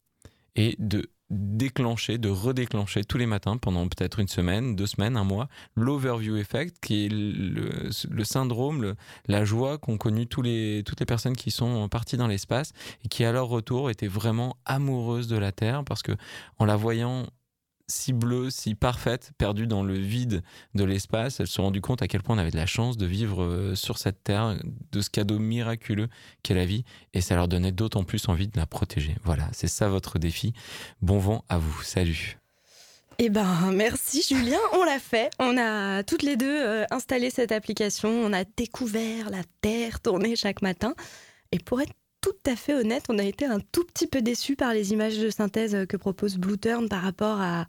Et de déclencher, de redéclencher tous les matins pendant peut-être une semaine, deux semaines, un mois, l'overview effect, qui est le, syndrome, la joie qu'ont connu tous les, toutes les personnes qui sont parties dans l'espace et qui à leur retour étaient vraiment amoureuses de la Terre parce que en la voyant si bleue, si parfaite, perdue dans le vide de l'espace, elles se sont rendues compte à quel point on avait de la chance de vivre euh, sur cette terre, de ce cadeau miraculeux qu'est la vie, et ça leur donnait d'autant plus envie de la protéger. Voilà, c'est ça votre défi. Bon vent à vous. Salut.
Eh ben, merci Julien, on l'a fait. On a toutes les deux euh, installé cette application, on a découvert la Terre tourner chaque matin. Et pour être tout à fait honnête, on a été un tout petit peu déçus par les images de synthèse euh, que propose Blue Turn par rapport à,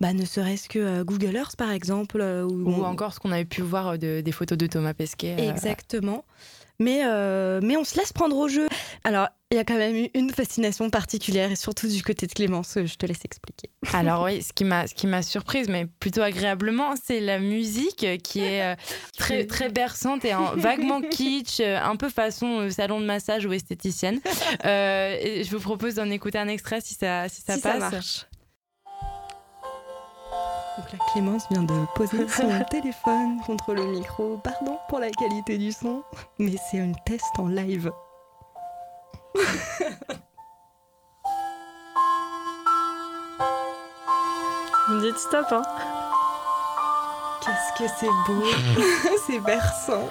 bah, ne serait-ce que euh, Google Earth par exemple. euh, où
Ou
on-
encore ce qu'on avait pu voir de- des photos de Thomas Pesquet. euh,
Exactement. Mais, euh, mais on se laisse prendre au jeu. Alors, il y a quand même eu une fascination particulière, et surtout du côté de Clémence, je te laisse expliquer.
Alors oui, ce qui m'a ce qui m'a surprise, mais plutôt agréablement, c'est la musique qui est euh, très très berçante et un- vaguement kitsch, euh, un peu façon euh, salon de massage ou esthéticienne. Euh, et je vous propose d'en écouter un extrait si ça si ça
Si ça
passe.
marche. Donc là, Clémence vient de poser son téléphone contre le micro. Pardon pour la qualité du son, mais c'est un test en live.
Vous me dites stop, hein
Qu'est-ce que c'est beau C'est berçant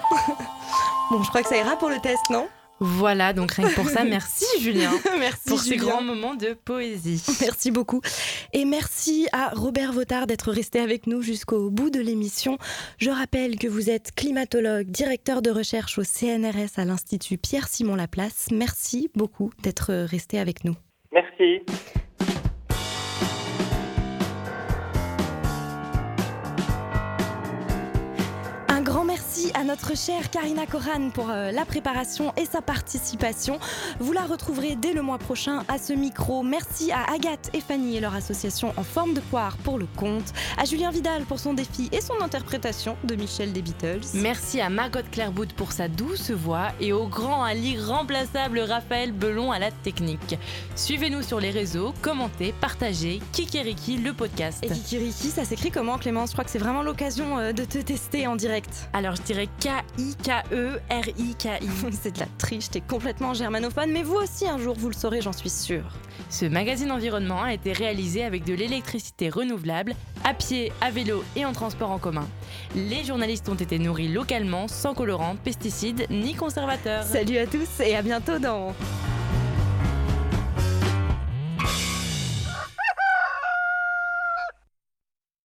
Bon, je crois que ça ira pour le test, non?
Voilà, donc rien que pour ça, merci Julien
Merci
pour ces grands moments de poésie.
Merci beaucoup. Et merci à Robert Votard d'être resté avec nous jusqu'au bout de l'émission. Je rappelle que vous êtes climatologue, directeur de recherche au CNRS à l'Institut Pierre-Simon Laplace. Merci beaucoup d'être resté avec nous.
Merci.
Merci à notre chère Karina Koran pour euh, la préparation et sa participation. Vous la retrouverez dès le mois prochain à ce micro. Merci à Agathe et Fanny et leur association en forme de poire pour le compte, à Julien Vidal pour son défi et son interprétation de Michel des Beatles.
Merci à Margot Clairbout pour sa douce voix et au grand, à l'irremplaçable Raphaël Belon à la technique. Suivez-nous sur les réseaux, commentez, partagez, Kikiriki le podcast.
Et Kikiriki, ça s'écrit comment Clémence? Je crois que c'est vraiment l'occasion euh, de te tester en direct.
Alors Y-K-I-K-E-R-I-K-I.
C'est de la triche, t'es complètement germanophone, mais vous aussi un jour vous le saurez, j'en suis sûre.
Ce magazine environnement a été réalisé avec de l'électricité renouvelable, à pied, à vélo et en transport en commun. Les journalistes ont été nourris localement, sans colorants, pesticides ni conservateurs.
Salut à tous et à bientôt dans